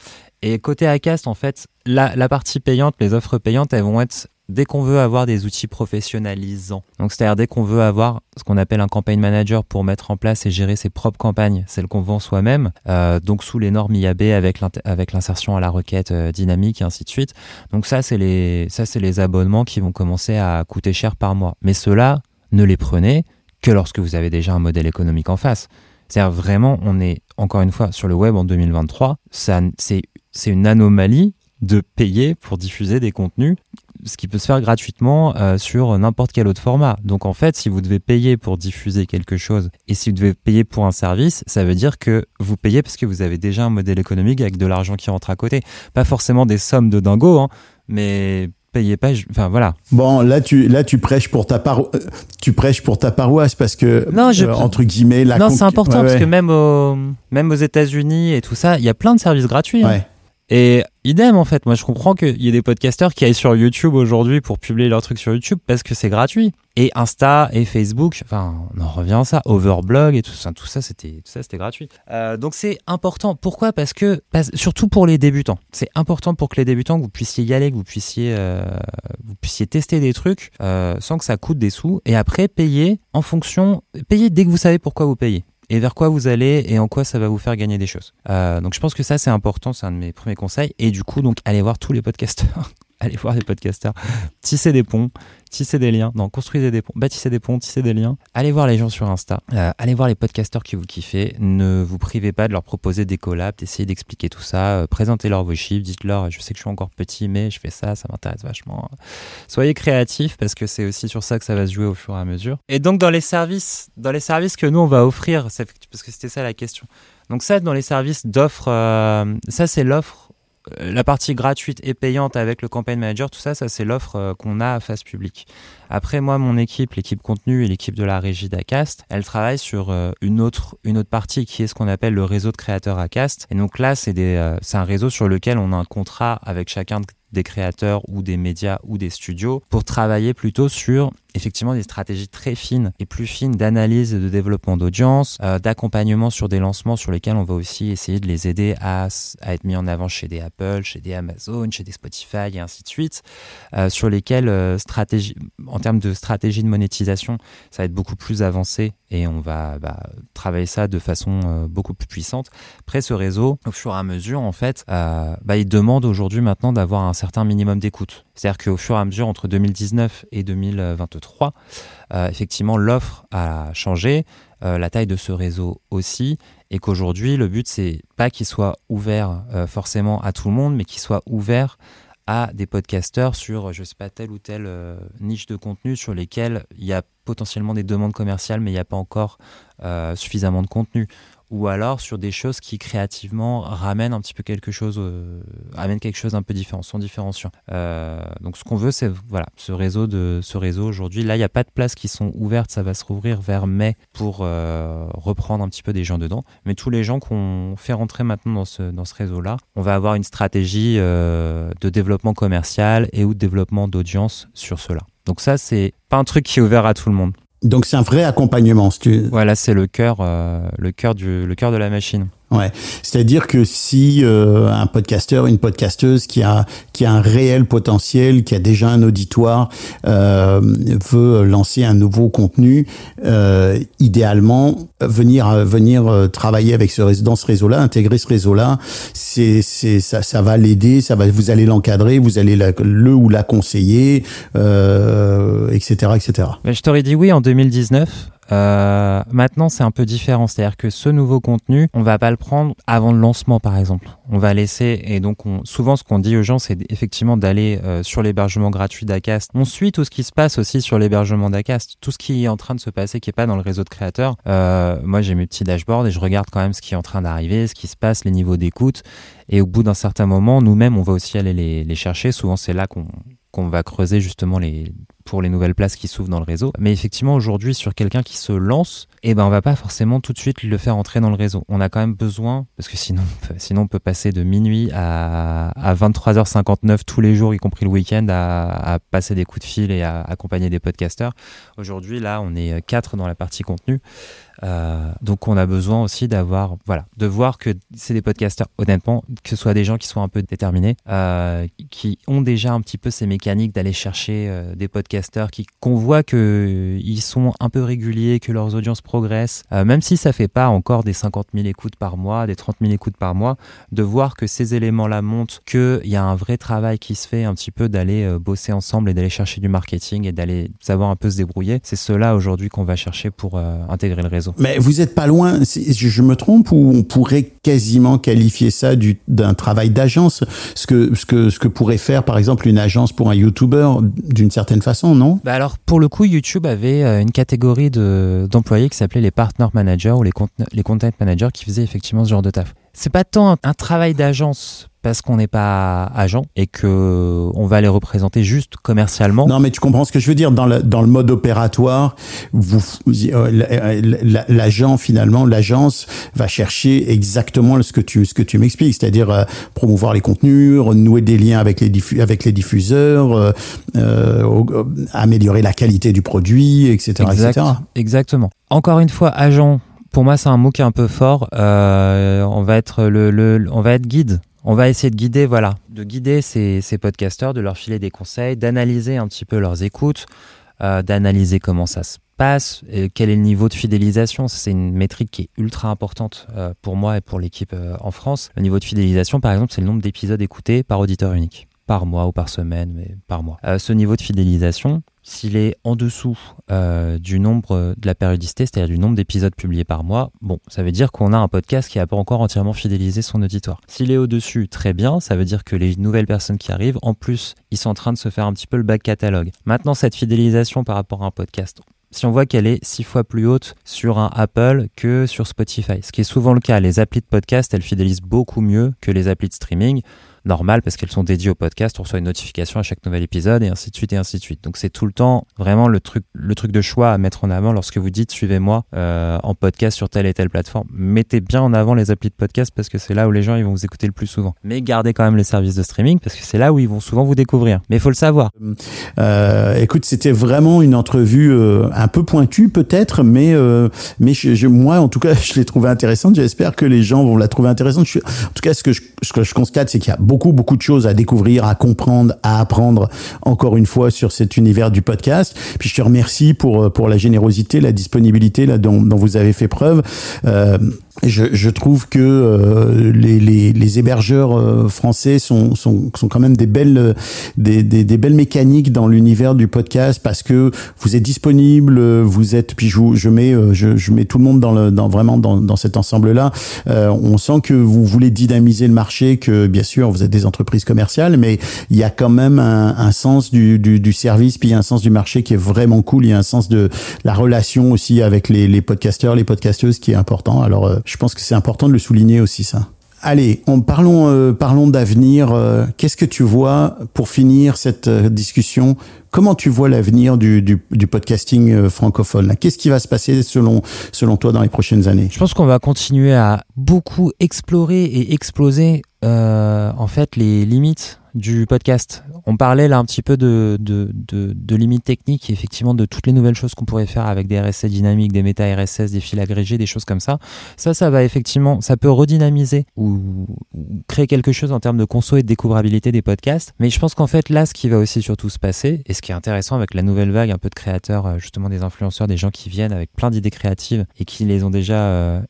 Et côté Acast, en fait, la, la partie payante, les offres payantes, elles vont être dès qu'on veut avoir des outils professionnalisants. Donc, c'est-à-dire dès qu'on veut avoir ce qu'on appelle un campaign manager pour mettre en place et gérer ses propres campagnes, celles qu'on vend soi-même, euh, donc sous les normes IAB avec l'insertion à la requête euh, dynamique et ainsi de suite. Donc ça, c'est les les abonnements qui vont commencer à coûter cher par mois. Mais ceux-là, ne les prenez que lorsque vous avez déjà un modèle économique en face. C'est-à-dire vraiment, on est encore une fois sur le web en 2023. Ça, c'est c'est une anomalie de payer pour diffuser des contenus, ce qui peut se faire gratuitement euh, sur n'importe quel autre format. Donc en fait, si vous devez payer pour diffuser quelque chose et si vous devez payer pour un service, ça veut dire que vous payez parce que vous avez déjà un modèle économique avec de l'argent qui rentre à côté. Pas forcément des sommes de dingo, hein, mais payez pas. je- Enfin voilà. Bon, là tu là tu prêches pour ta paro- euh, tu prêches pour ta paroisse parce que Non, je- euh, entre guillemets la non, c'est important Ouais, parce ouais. que même aux, même aux États-Unis et tout ça, il y a plein de services gratuits. hein. Et idem en fait, moi je comprends qu'il y ait des podcasteurs qui aillent sur YouTube aujourd'hui pour publier leurs trucs sur YouTube parce que c'est gratuit. Et Insta et Facebook, enfin on en revient à ça, Overblog et tout ça, tout ça c'était gratuit. Euh, donc c'est important. Pourquoi? Parce que surtout pour les débutants, c'est important pour que les débutants que vous puissiez y aller, que vous puissiez euh, vous puissiez tester des trucs euh, sans que ça coûte des sous et après payer en fonction, payer dès que vous savez pourquoi vous payez et vers quoi vous allez et en quoi ça va vous faire gagner des choses. Euh, donc je pense que ça c'est important, c'est un de mes premiers conseils. Et du coup donc allez voir tous les podcasteurs, allez voir les podcasteurs, tissez des ponts, tissez des liens, non construisez des ponts, bâtissez des ponts, tissez des liens. Allez voir les gens sur Insta, Euh, allez voir les podcasteurs qui vous kiffez. Ne vous privez pas de leur proposer des collabs, d'essayer d'expliquer tout ça, euh, présentez-leur vos chiffres, dites-leur je sais que je suis encore petit mais je fais ça, ça m'intéresse vachement. Soyez créatifs parce que c'est aussi sur ça que ça va se jouer au fur et à mesure. Et donc dans les services, dans les services que nous on va offrir, parce que c'était ça la question. Donc ça dans les services d'offres, euh, ça c'est l'offre, la partie gratuite et payante avec le campaign manager, tout ça, ça c'est l'offre euh, qu'on a à face publique. Après moi mon équipe, l'équipe contenu et l'équipe de la régie d'Acast, elle travaille sur euh, une autre une autre partie qui est ce qu'on appelle le réseau de créateurs Acast. Et donc là c'est euh, un réseau sur lequel on a un contrat avec chacun de- des créateurs ou des médias ou des studios pour travailler plutôt sur effectivement des stratégies très fines et plus fines d'analyse et de développement d'audience, euh, d'accompagnement sur des lancements sur lesquels on va aussi essayer de les aider à, à être mis en avant chez des Apple, chez des Amazon, chez des Spotify et ainsi de suite, euh, sur lesquels euh, stratégie, en termes de stratégie de monétisation, ça va être beaucoup plus avancé et on va bah, travailler ça de façon euh, beaucoup plus puissante. Après, ce réseau, au fur et à mesure, en fait, euh, bah, il demande aujourd'hui maintenant d'avoir un certain minimum d'écoute. C'est-à-dire qu'au fur et à mesure, entre 2019 et 2023, euh, effectivement, l'offre a changé, euh, la taille de ce réseau aussi, et qu'aujourd'hui, le but, c'est pas qu'il soit ouvert euh, forcément à tout le monde, mais qu'il soit ouvert à des podcasteurs sur, je sais pas, telle ou telle niche de contenu sur lesquels il y a potentiellement des demandes commerciales, mais il n'y a pas encore suffisamment de contenu. Ou alors sur des choses qui créativement ramènent un petit peu quelque chose, euh, amènent quelque chose un peu différent, sont différenciants. Euh, donc ce qu'on veut, c'est voilà, ce réseau de ce réseau aujourd'hui. Là, il n'y a pas de places qui sont ouvertes, ça va se rouvrir vers mai pour euh, reprendre un petit peu des gens dedans. Mais tous les gens qu'on fait rentrer maintenant dans ce dans ce réseau-là, on va avoir une stratégie euh, de développement commercial et ou de développement d'audience sur cela. Donc ça, c'est pas un truc qui est ouvert à tout le monde. Donc c'est un vrai accompagnement. si tu- Voilà, c'est le cœur, euh, le cœur du, le cœur de la machine. Ouais, c'est-à-dire que si euh, un podcasteur, une podcasteuse qui a qui a un réel potentiel, qui a déjà un auditoire, euh, veut lancer un nouveau contenu, euh, idéalement venir euh, venir euh, travailler avec ce dans ce réseau-là, intégrer ce réseau-là, c'est c'est ça ça va l'aider, ça va vous allez l'encadrer, vous allez le ou la conseiller, etc etc. Mais je t'aurais dit oui en 2019. Euh, maintenant, c'est un peu différent. C'est-à-dire que ce nouveau contenu, on va pas le prendre avant le lancement, par exemple. On va laisser, et donc on, souvent ce qu'on dit aux gens, c'est effectivement d'aller euh, sur l'hébergement gratuit d'Acast. On suit tout ce qui se passe aussi sur l'hébergement d'Acast. Tout ce qui est en train de se passer, qui est pas dans le réseau de créateurs. Euh, moi, j'ai mes petits dashboards et je regarde quand même ce qui est en train d'arriver, ce qui se passe, les niveaux d'écoute. Et au bout d'un certain moment, nous-mêmes, on va aussi aller les, chercher. Souvent, c'est là qu'on va creuser justement les pour les nouvelles places qui s'ouvrent dans le réseau. Mais effectivement, aujourd'hui, sur quelqu'un qui se lance, eh ben, on va pas forcément tout de suite le faire entrer dans le réseau. On a quand même besoin, parce que sinon, sinon on peut passer de minuit à, à 23h59 tous les jours, y compris le week-end, à, passer des coups de fil et à accompagner des podcasteurs. Aujourd'hui, là, on est quatre dans la partie contenu. Euh, donc on a besoin aussi d'avoir, voilà, de voir que c'est des podcasteurs, honnêtement, que ce soit des gens qui sont un peu déterminés, euh, qui ont déjà un petit peu ces mécaniques d'aller chercher euh, des podcasteurs, qui qu'on voit que euh, ils sont un peu réguliers, que leurs audiences progressent, euh, même si ça fait pas encore des 50 000 écoutes par mois, des 30 000 écoutes par mois, de voir que ces éléments-là montrent qu'il y a un vrai travail qui se fait un petit peu d'aller euh, bosser ensemble et d'aller chercher du marketing et d'aller savoir un peu se débrouiller. C'est cela aujourd'hui qu'on va chercher pour intégrer le réseau. Mais vous êtes pas loin, c'est- je me trompe ou on pourrait quasiment qualifier ça du- d'un travail d'agence, ce que, ce, que, ce que pourrait faire par exemple une agence pour un YouTuber d'une certaine façon, non? Bah alors pour le coup, YouTube avait euh, une catégorie de d'employés qui s'appelait les partner managers ou les les content managers qui faisaient effectivement ce genre de taf. C'est pas tant un travail d'agence parce qu'on n'est pas agent et que on va les représenter juste commercialement. Non, mais tu comprends ce que je veux dire dans le dans le mode opératoire, vous euh, l'agent finalement, l'agence va chercher exactement ce que tu ce que tu m'expliques, c'est-à-dire euh, promouvoir les contenus, renouer des liens avec les diffu avec les diffuseurs, euh, euh, améliorer la qualité du produit, etc., Exact, etc. Exactement. Encore une fois, agent. Pour moi, c'est un mot qui est un peu fort. Euh, on va être le, le, on va être guide. On va essayer de guider, voilà, de guider ces, ces podcasteurs, de leur filer des conseils, d'analyser un petit peu leurs écoutes, euh, d'analyser comment ça se passe, quel est le niveau de fidélisation. C'est une métrique qui est ultra importante euh, pour moi et pour l'équipe euh, en France. Le niveau de fidélisation, par exemple, c'est le nombre d'épisodes écoutés par auditeur unique par mois ou par semaine, mais par mois. Euh, ce niveau de fidélisation, s'il est en dessous euh, du nombre de la périodicité, c'est-à-dire du nombre d'épisodes publiés par mois, bon, ça veut dire qu'on a un podcast qui n'a pas encore entièrement fidélisé son auditoire. S'il est au-dessus, très bien, ça veut dire que les nouvelles personnes qui arrivent, en plus, ils sont en train de se faire un petit peu le back catalogue. Maintenant, cette fidélisation par rapport à un podcast, si on voit qu'elle est six fois plus haute sur un Apple que sur Spotify, ce qui est souvent le cas, les applis de podcast, elles fidélisent beaucoup mieux que les applis de streaming normal parce qu'elles sont dédiées au podcast, on reçoit une notification à chaque nouvel épisode et ainsi de suite et ainsi de suite. Donc c'est tout le temps vraiment le truc, le truc de choix à mettre en avant lorsque vous dites suivez-moi euh, en podcast sur telle et telle plateforme. Mettez bien en avant les applis de podcast parce que c'est là où les gens ils vont vous écouter le plus souvent. Mais gardez quand même les services de streaming parce que c'est là où ils vont souvent vous découvrir. Mais il faut le savoir. Euh, écoute, c'était vraiment une entrevue euh, un peu pointue peut-être, mais euh, mais je, moi en tout cas je l'ai trouvée intéressante. J'espère que les gens vont la trouver intéressante. En tout cas, ce que je, ce que je constate, c'est qu'il y a beaucoup de choses à découvrir, à comprendre, à apprendre. Encore une fois sur cet univers du podcast. Puis je te remercie pour euh, pour la générosité, la disponibilité là dont, dont vous avez fait preuve. Euh, je, je trouve que euh, les, les, les hébergeurs euh, français sont, sont, sont quand même des belles, des, des, des belles mécaniques dans l'univers du podcast parce que vous êtes disponible, vous êtes, puis je, je mets, euh, je, je mets tout le monde dans le, dans vraiment dans, dans cet ensemble-là. Euh, on sent que vous voulez dynamiser le marché, que bien sûr vous êtes des entreprises commerciales, mais il y a quand même un, un sens du, du, du service, puis il y a un sens du marché qui est vraiment cool. Il y a un sens de la relation aussi avec les, les podcasteurs, les podcasteuses qui est important. Alors, euh, je pense que c'est important de le souligner aussi ça. Allez, on parlons euh, parlons d'avenir. Euh, Qu'est-ce que tu vois pour finir cette euh, discussion? Comment tu vois l'avenir du, du, du podcasting euh, francophone Qu'est-ce qui va se passer selon selon toi dans les prochaines années? Je pense qu'on va continuer à beaucoup explorer et exploser euh, en fait les limites du podcast. On parlait là un petit peu de, de, de, limites techniques et effectivement de toutes les nouvelles choses qu'on pourrait faire avec des RSS dynamiques, des méta RSS, des fils agrégés, des choses comme ça. Ça, ça va effectivement, ça peut redynamiser ou, créer quelque chose en termes de conso et de découvrabilité des podcasts. Mais je pense qu'en fait là, ce qui va aussi surtout se passer et ce qui est intéressant avec la nouvelle vague un peu de créateurs, euh, justement des influenceurs, des gens qui viennent avec plein d'idées créatives et qui les ont déjà euh,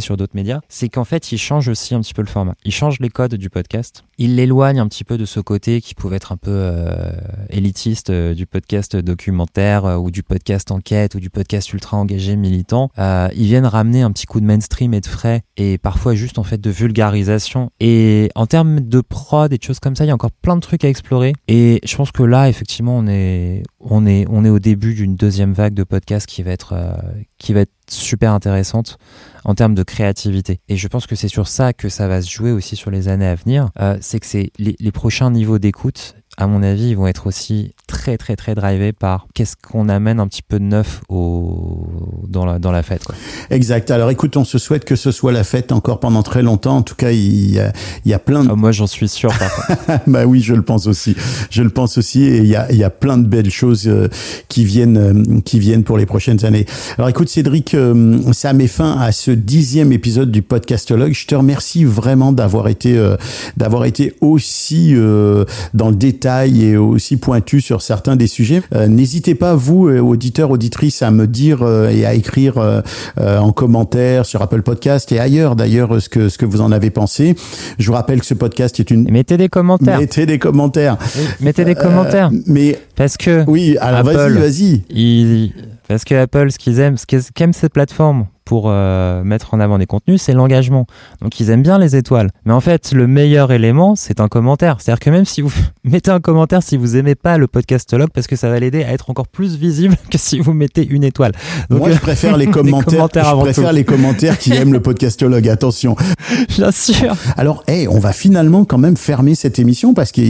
sur d'autres médias, c'est qu'en fait ils changent aussi un petit peu le format. Ils changent les codes du podcast. Ils l'éloignent un petit peu de ce côté qui pouvait être un peu euh, élitiste euh, du podcast documentaire euh, ou du podcast enquête ou du podcast ultra engagé militant. Euh, ils viennent ramener un petit coup de mainstream et de frais et parfois juste en fait de vulgarisation. Et en termes de prod et de choses comme ça, il y a encore plein de trucs à explorer. Et je pense que là, effectivement, on est, on est, on est au début d'une deuxième vague de podcasts qui va être, qui va être super intéressante en termes de créativité. Et je pense que c'est sur ça que ça va se jouer aussi sur les années à venir. Euh, c'est que c'est les, les prochains niveaux d'écoute, à mon avis, ils vont être aussi très très très drivés par qu'est-ce qu'on amène un petit peu de neuf au, dans, la, dans la fête. Quoi. Exact. Alors écoute, on se souhaite que ce soit la fête encore pendant très longtemps. En tout cas, il y a, il y a plein de Ah, moi, j'en suis sûr. Bah oui, je le pense aussi. Je le pense aussi, et il y a, il y a plein de belles choses euh, qui viennent, euh, qui viennent pour les prochaines années. Alors, écoute, Cédric, euh, ça met fin à ce dixième épisode du podcastologue. Je te remercie vraiment d'avoir été, d'avoir été aussi dans le détail et aussi pointu sur certains des sujets. Euh, N'hésitez pas, vous, euh, auditeurs, auditrices, à me dire euh, et à écrire euh, en commentaire sur Apple Podcast et ailleurs, d'ailleurs, ce que ce que vous en avez pensé. Je vous rappelle que ce podcast est une Et mettez des commentaires. Mettez des commentaires. Oui, Mettez des commentaires. Mais Parce que oui, alors vas-y, vas-y. Ils- Parce que Apple, ce qu'ils aiment, ce qu'aiment cette plateforme pour euh, mettre en avant des contenus, c'est l'engagement. Donc ils aiment bien les étoiles. Mais en fait, le meilleur élément, c'est un commentaire. C'est-à-dire que même si vous mettez un commentaire si vous aimez pas le podcastologue, parce que ça va l'aider à être encore plus visible que si vous mettez une étoile. Donc, Moi, je préfère les commentaires. je préfère les commentaires qui aiment le podcastologue. Attention. Bien sûr. Alors, hey, on va finalement quand même fermer cette émission parce que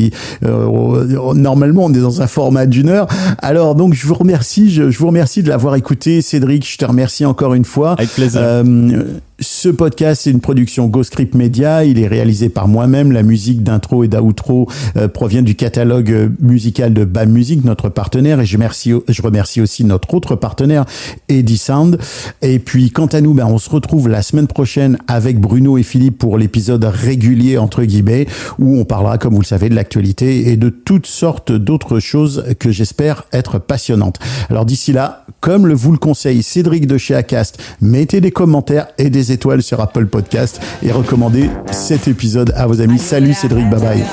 euh, normalement on est dans un format d'une heure. Alors donc je vous remercie, je, je vous remercie de l'avoir écouté, Cédric. Je te remercie encore une fois. Avec plaisir. Euh, ce podcast, c'est une production GoScript Media. Il est réalisé par moi-même. La musique d'intro et d'outro euh, provient du catalogue euh, musical de BAM Music, notre partenaire. Et je, remercie, je remercie aussi notre autre partenaire, Eddie Sound. Et puis, quant à nous, ben, on se retrouve la semaine prochaine avec Bruno et Philippe pour l'épisode régulier, entre guillemets, où on parlera, comme vous le savez, de l'actualité et de toutes sortes d'autres choses que j'espère être passionnantes. Alors d'ici là, comme le vous le conseille Cédric de chez Acast, mettez des commentaires et des étoiles sur Apple Podcast et recommandez cet épisode à vos amis. Salut Cédric, bye bye.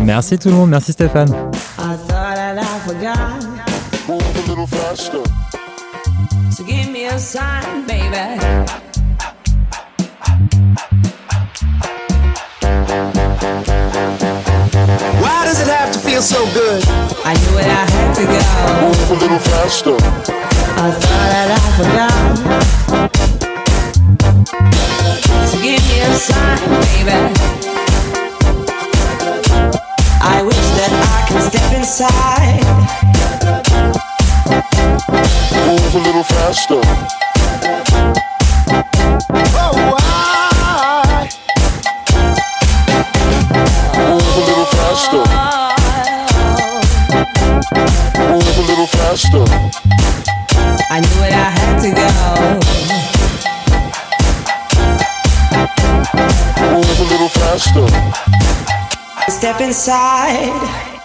Merci tout le monde, merci Stéphane. Why does it have to feel so good? I knew it, I had to go. Move a little faster. I thought that I forgot. So give me a sign, baby. I wish that I could step inside. Move a little faster. Oh, why? Move a little faster. Move a little faster. I knew it, I had to go. Move a little faster. Step inside.